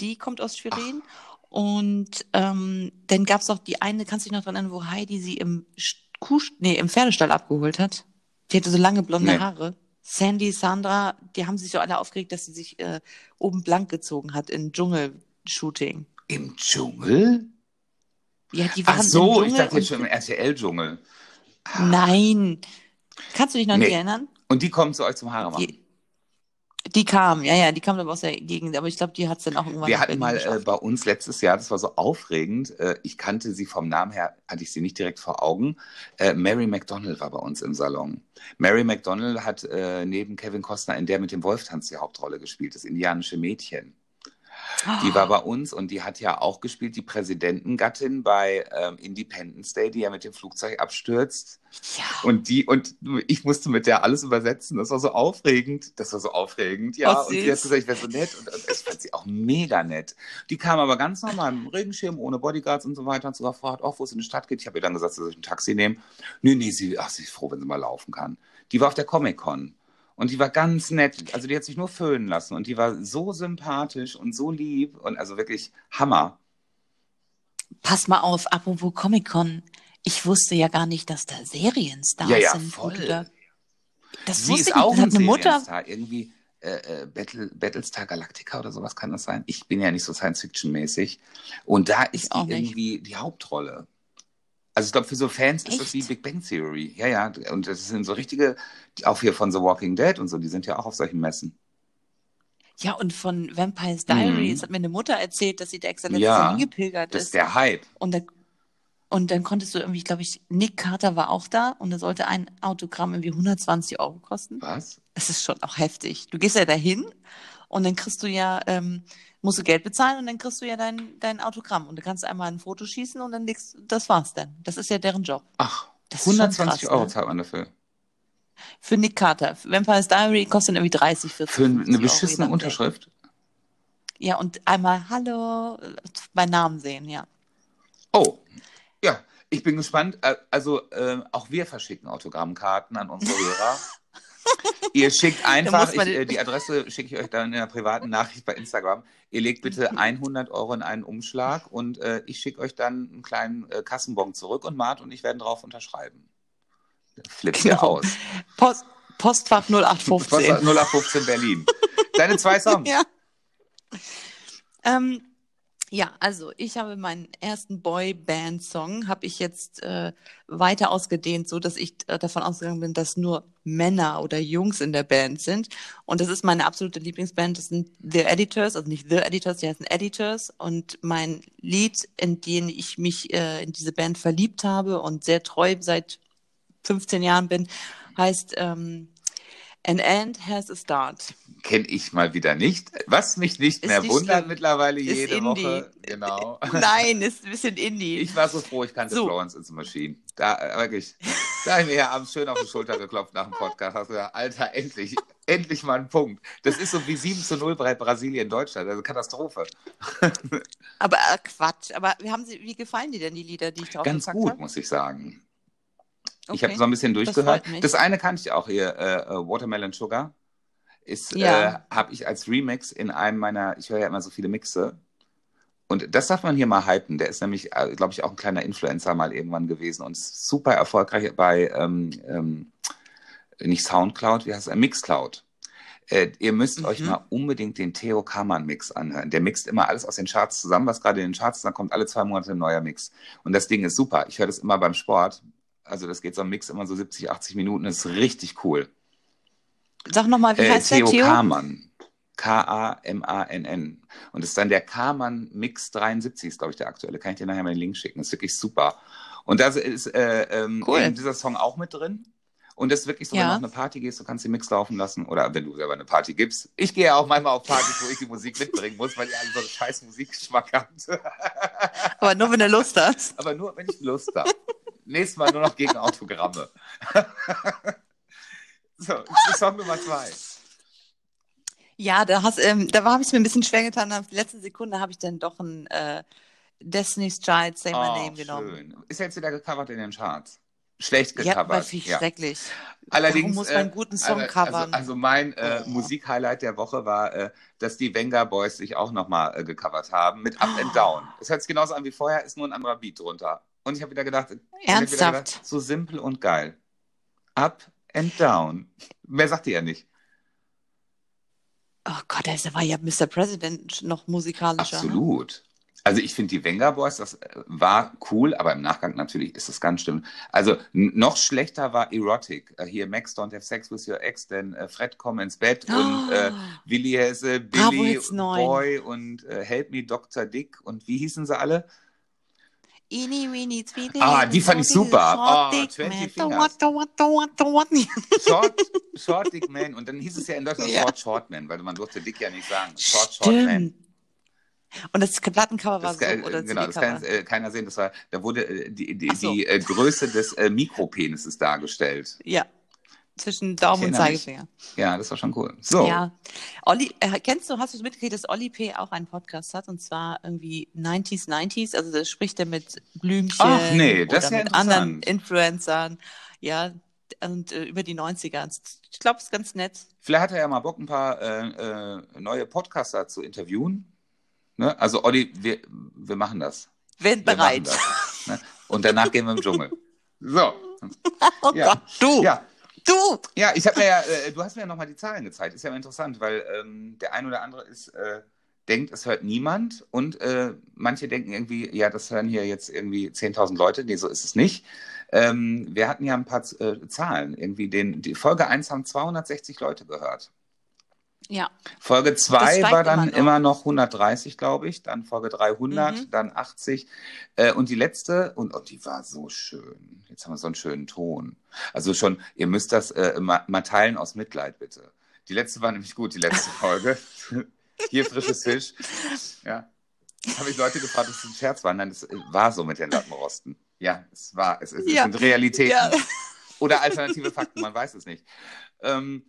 Die kommt aus Schwerin. Und ähm, dann gab es auch die eine, kannst du dich noch dran erinnern, wo Heidi sie im Kuh, nee, im Pferdestall abgeholt hat? Die hatte so lange blonde Nee. Haare. Sandy, Sandra, die haben sich so alle aufgeregt, dass sie sich äh, oben blank gezogen hat in Dschungelshooting. Im Dschungel? Ja, die waren Ach so, im ich dachte jetzt schon im RTL-Dschungel. Nein. Kannst du dich noch Nee. nicht erinnern? Und die kommen zu euch zum Haare machen. Die, die kam, ja, ja, die kam aber aus der Gegend, aber ich glaube, die hat es dann auch irgendwann Wir hatten mal äh, bei uns letztes Jahr, das war so aufregend, äh, ich kannte sie vom Namen her, hatte ich sie nicht direkt vor Augen. Äh, Mary McDonnell war bei uns im Salon. Mary McDonnell hat äh, neben Kevin Costner in der mit dem Wolftanz die Hauptrolle gespielt, das indianische Mädchen. Die war bei uns und die hat ja auch gespielt, die Präsidentengattin bei ähm, Independence Day, die ja mit dem Flugzeug abstürzt. Ja. Und die, und ich musste mit der alles übersetzen. Das war so aufregend. Das war so aufregend, ja. Oh, und sie hat gesagt, ich wäre so nett. Und das fand sie auch mega nett. Die kam aber ganz normal mit dem Regenschirm, ohne Bodyguards und so weiter. Und so gefragt, auch wo es in die Stadt geht. Ich habe ihr dann gesagt, soll ich ein Taxi nehmen? Nee, nee, sie, ach, sie ist froh, wenn sie mal laufen kann. Die war auf der Comic-Con. Und die war ganz nett. Also die hat sich nur föhnen lassen. Und die war so sympathisch und so lieb. Und also wirklich Hammer. Pass mal auf, apropos Comic-Con. Ich wusste ja gar nicht, dass da Serienstars Ja, ja, sind. voll. Da, das Sie wusste ist ich nicht. auch Das ein hat eine Mutter. Irgendwie äh, äh, Battle, Battlestar Galactica oder sowas kann das sein. Ich bin ja nicht so Science-Fiction-mäßig. Und da ist auch die nicht. irgendwie die Hauptrolle. Also ich glaube, für so Fans ist das Echt? wie Big Bang Theory. Ja, ja. Und das sind so richtige, auch hier von The Walking Dead und so, die sind ja auch auf solchen Messen. Ja, und von Vampire's Diaries Mhm. hat mir eine Mutter erzählt, dass sie da extra letztes Ja, hingepilgert Das ist. ist der Hype. Und dann, und dann konntest du irgendwie, glaube ich, Nick Carter war auch da und da sollte ein Autogramm irgendwie 120 Euro kosten. Was? Das ist schon auch heftig. Du gehst ja dahin und dann kriegst du ja, ähm, musst du Geld bezahlen und dann kriegst du ja dein, dein Autogramm. Und du kannst einmal ein Foto schießen und dann legst, das war's dann. Das ist ja deren Job. Ach, Das ist schon 120 krass, Euro ne? zahlt man dafür. Für Nick Carter. Vampire's Diary kostet dann irgendwie 30, 40, Für 50 eine beschissene. Unterschrift? Ja, und einmal Hallo, äh, bei Namen sehen, ja. Oh. Ich bin gespannt. Äh, Also, äh, auch wir verschicken Autogrammkarten an unsere Hörer. [laughs] Ihr schickt einfach, ich, äh, die Adresse schicke ich euch dann in einer privaten Nachricht bei Instagram. Ihr legt bitte 100 Euro in einen Umschlag und äh, ich schicke euch dann einen kleinen äh, Kassenbon zurück und Mart und ich werden drauf unterschreiben. Flippt ihr Genau. aus. Post, Postfach 0815. 0815 Berlin. Deine zwei Songs. [laughs] Ja. Ähm, ja, also ich habe meinen ersten Boy-Band-Song, habe ich jetzt äh, weiter ausgedehnt, so dass ich äh, davon ausgegangen bin, dass nur Männer oder Jungs in der Band sind. Und das ist meine absolute Lieblingsband, das sind The Editors, also nicht The Editors, die heißen Editors. Und mein Lied, in den ich mich äh, in diese Band verliebt habe und sehr treu seit 15 Jahren bin, heißt ähm, An End Has a Start. Kenne ich mal wieder nicht. Was mich nicht Ist mehr nicht wundert schlimm. mittlerweile Ist jede Indie. Woche. Genau. [laughs] Nein, ist ein bisschen Indie. Ich war so froh, ich kannte So. Florence the Machine. Da, äh, wirklich. Da ich mir ja abends schön auf die Schulter geklopft nach dem Podcast. Hast gesagt, Alter, endlich, endlich mal ein Punkt. Das ist so wie 7 zu 0 bei Brasilien, Deutschland. Also Katastrophe. Aber äh, Quatsch. Aber wie, haben Sie, wie gefallen dir denn die Lieder, die ich drauf Ganz gut, habe? muss ich sagen. Ich Okay, habe so ein bisschen das durchgehört. mich. Das, eine kannte ich auch hier, äh, äh, Watermelon Sugar. Ist, Ja. äh, habe ich als Remix in einem meiner, ich höre ja immer so viele Mixe. Und das darf man hier mal hypen. Der ist nämlich, äh, glaube ich, auch ein kleiner Influencer mal irgendwann gewesen und super erfolgreich bei, ähm, ähm, nicht Soundcloud, wie heißt es, Mixcloud. Äh, ihr müsst euch Mhm. mal unbedingt den Theo Kamann Mix anhören. Der mixt immer alles aus den Charts zusammen, was gerade in den Charts ist, dann kommt alle zwei Monate ein neuer Mix. Und das Ding ist super. Ich höre das immer beim Sport. Also das geht so ein Mix immer so 70, 80 Minuten. Das ist richtig cool. Sag nochmal, wie Äh, heißt Theo der Theo? Kamann. K-A-M-A-N-N. Und das ist dann der Kamann Mix 73, ist, glaube ich, der aktuelle. Kann ich dir nachher mal den Link schicken. Das ist wirklich super. Und da ist äh, ähm, Cool. dieser Song auch mit drin. Und das ist wirklich so, wenn Ja. du auf eine Party gehst, du kannst den Mix laufen lassen. Oder wenn du selber eine Party gibst. Ich gehe ja auch manchmal auf Partys, wo ich die Musik mitbringen muss, weil ihr alle so einen scheiß Musikgeschmack habt. Aber nur, wenn du Lust hast. Aber nur, wenn ich Lust habe. Nächstes Mal nur noch gegen Autogramme. [laughs] so, Song Nummer zwei. Ja, da, hast, ähm, da habe ich es mir ein bisschen schwer getan. Auf die letzte Sekunde habe ich dann doch ein äh, Destiny's Child Say My Oh, Name genommen. schön. Ist jetzt wieder gecovert in den Charts. Schlecht Ja, gecovert. viel Ja, schrecklich. Allerdings, Warum muss man einen guten äh, Song also, covern? Also mein äh, Oh. Musikhighlight der Woche war, äh, dass die Venga Boys sich auch nochmal äh, gecovert haben mit Up Oh. and Down. Es hört sich genauso an wie vorher, ist nur ein anderer Beat drunter. Und ich habe wieder gedacht, hab wieder Ernsthaft? gedacht, so simpel und geil. Up and Down. Mehr sagt ihr ja nicht. Oh Gott, da war ja Mr. President noch musikalischer. Ne? Absolut. Also ich finde die Venga Boys, das äh, war cool, aber im Nachgang natürlich ist das ganz schlimm. Also noch schlechter war Erotic. Äh, hier Max Don't Have Sex with Your Ex, denn äh, Fred komm ins Bett und äh, Oh, Willi Hesse, Bravo Billy Hits 9. Boy und äh, Help Me Dr. Dick und wie hießen sie alle? Eeny, weeny, tweeny, Ah, die fand ich super. short Oh, dick 20 man. Fingers. [laughs] Short, Short Dick Man und dann hieß es ja in Deutschland Ja. Short Short Man, weil man durfte Dick ja nicht sagen. Short Short Man. Und das Plattencover war Das, so, oder genau, das kann äh, keiner sehen. Das war, da wurde äh, die, die, so. die äh, Größe des äh, Mikropenises dargestellt. Ja, zwischen Daumen und mich. Zeigefinger. Ja, das war schon cool. So, Ja. Olli, äh, kennst du, hast du mitgekriegt, dass Olli P. auch einen Podcast hat und zwar irgendwie 90s, 90s, also da spricht er mit Blümchen Ach, nee, das oder ist ja mit anderen. Influencern, ja, und äh, über die 90er. Ich glaube, es ist ganz nett. vielleicht hat er ja mal Bock, ein paar äh, äh, neue Podcaster zu interviewen. Ne? Also, Olli, wir, wir machen das. Wenn Wir bereit. das, ne? Und danach gehen wir im Dschungel. [laughs] So, Oh Ja. Gott, du, ja. Du! Ja, ich habe mir ja, äh, du hast mir ja nochmal die Zahlen gezeigt. Ist ja interessant, weil ähm, der ein oder andere ist, äh, denkt, es hört niemand und äh, manche denken irgendwie, ja, das hören hier jetzt irgendwie 10.000 Leute. Nee, so ist es nicht. Ähm, wir hatten ja ein paar äh, Zahlen. Irgendwie den, die Folge 1 haben 260 Leute gehört. Ja, Folge Das 2 steigt war dann immer noch. immer noch 130, glaube ich. Dann Folge 300, Mhm. dann 80. Äh, und die letzte, und, und die war so schön. Jetzt haben wir so einen schönen Ton. Also schon, ihr müsst das äh, mal, mal teilen aus Mitleid, bitte. Die letzte war nämlich gut, die letzte [laughs] Folge. Hier frisches Fisch. Ja. Habe ich Leute gefragt, ob es ein Scherz war. Nein, es war so mit den Lattenrosten. Ja, es war, es, es, es Ja. sind Realitäten. Ja. Oder alternative Fakten, man weiß es nicht. Ähm,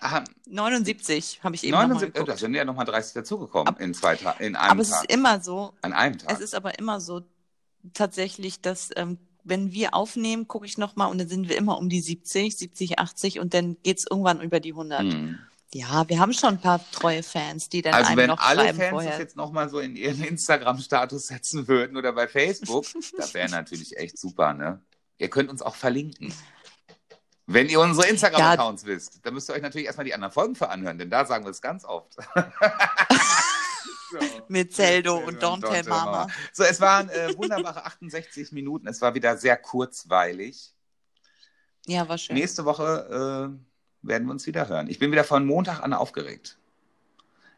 ah, 79 habe ich eben noch mal 79, geguckt. da sind ja nochmal 30 dazugekommen in zwei in einem Aber es Tag. ist immer so, An einem Tag. es ist aber immer so tatsächlich, dass ähm, wenn wir aufnehmen, gucke ich nochmal und dann sind wir immer um die 70, 70, 80 und dann geht es irgendwann über die 100. Hm. Ja, wir haben schon ein paar treue Fans, die dann Also wenn alle Fans vorher. das jetzt nochmal so in ihren [laughs] Instagram-Status setzen würden oder bei Facebook, [laughs] das wäre natürlich echt super, ne? Ihr könnt uns auch verlinken. Wenn ihr unsere Instagram-Accounts wisst, dann müsst ihr euch natürlich erstmal die anderen Folgen für anhören, denn da sagen wir es ganz oft. [laughs] So. Mit Zeldo und Don't Tell Mama. So, es waren äh, wunderbare [laughs] 68 Minuten. Es war wieder sehr kurzweilig. Ja, war schön. Nächste Woche äh, werden wir uns wieder hören. Ich bin wieder von Montag an aufgeregt.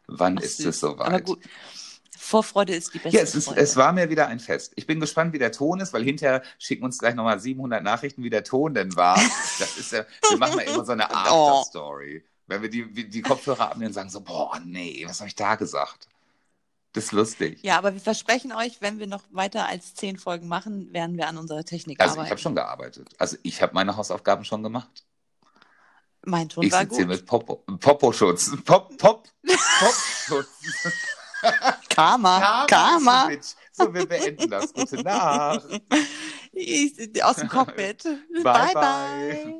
Wann Ach, ist süß. es soweit? Aber gut, Vorfreude ist die beste Ja, es, ist, es war mir wieder ein Fest. Ich bin gespannt, wie der Ton ist, weil hinterher schicken uns gleich nochmal 700 Nachrichten, wie der Ton denn war. Das ist ja, wir machen ja immer so eine [laughs] Oh. After-Story. Wenn wir die, die Kopfhörer abnehmen und sagen so, boah, nee, was habe ich da gesagt? Das ist lustig. Ja, aber wir versprechen euch, wenn wir noch weiter als zehn Folgen machen, werden wir an unserer Technik Also ich arbeiten. habe schon gearbeitet. Also ich habe meine Hausaufgaben schon gemacht. mein Ton Ich war sitze hier gut. mit Popo, Popo-Schutz. Pop, Pop, [laughs] Pop-Schutz. [laughs] Karma, Karma. Karma. So, wir beenden das. Gute Nacht. [laughs] Ich, aus dem Cockpit. Bye, bye. bye.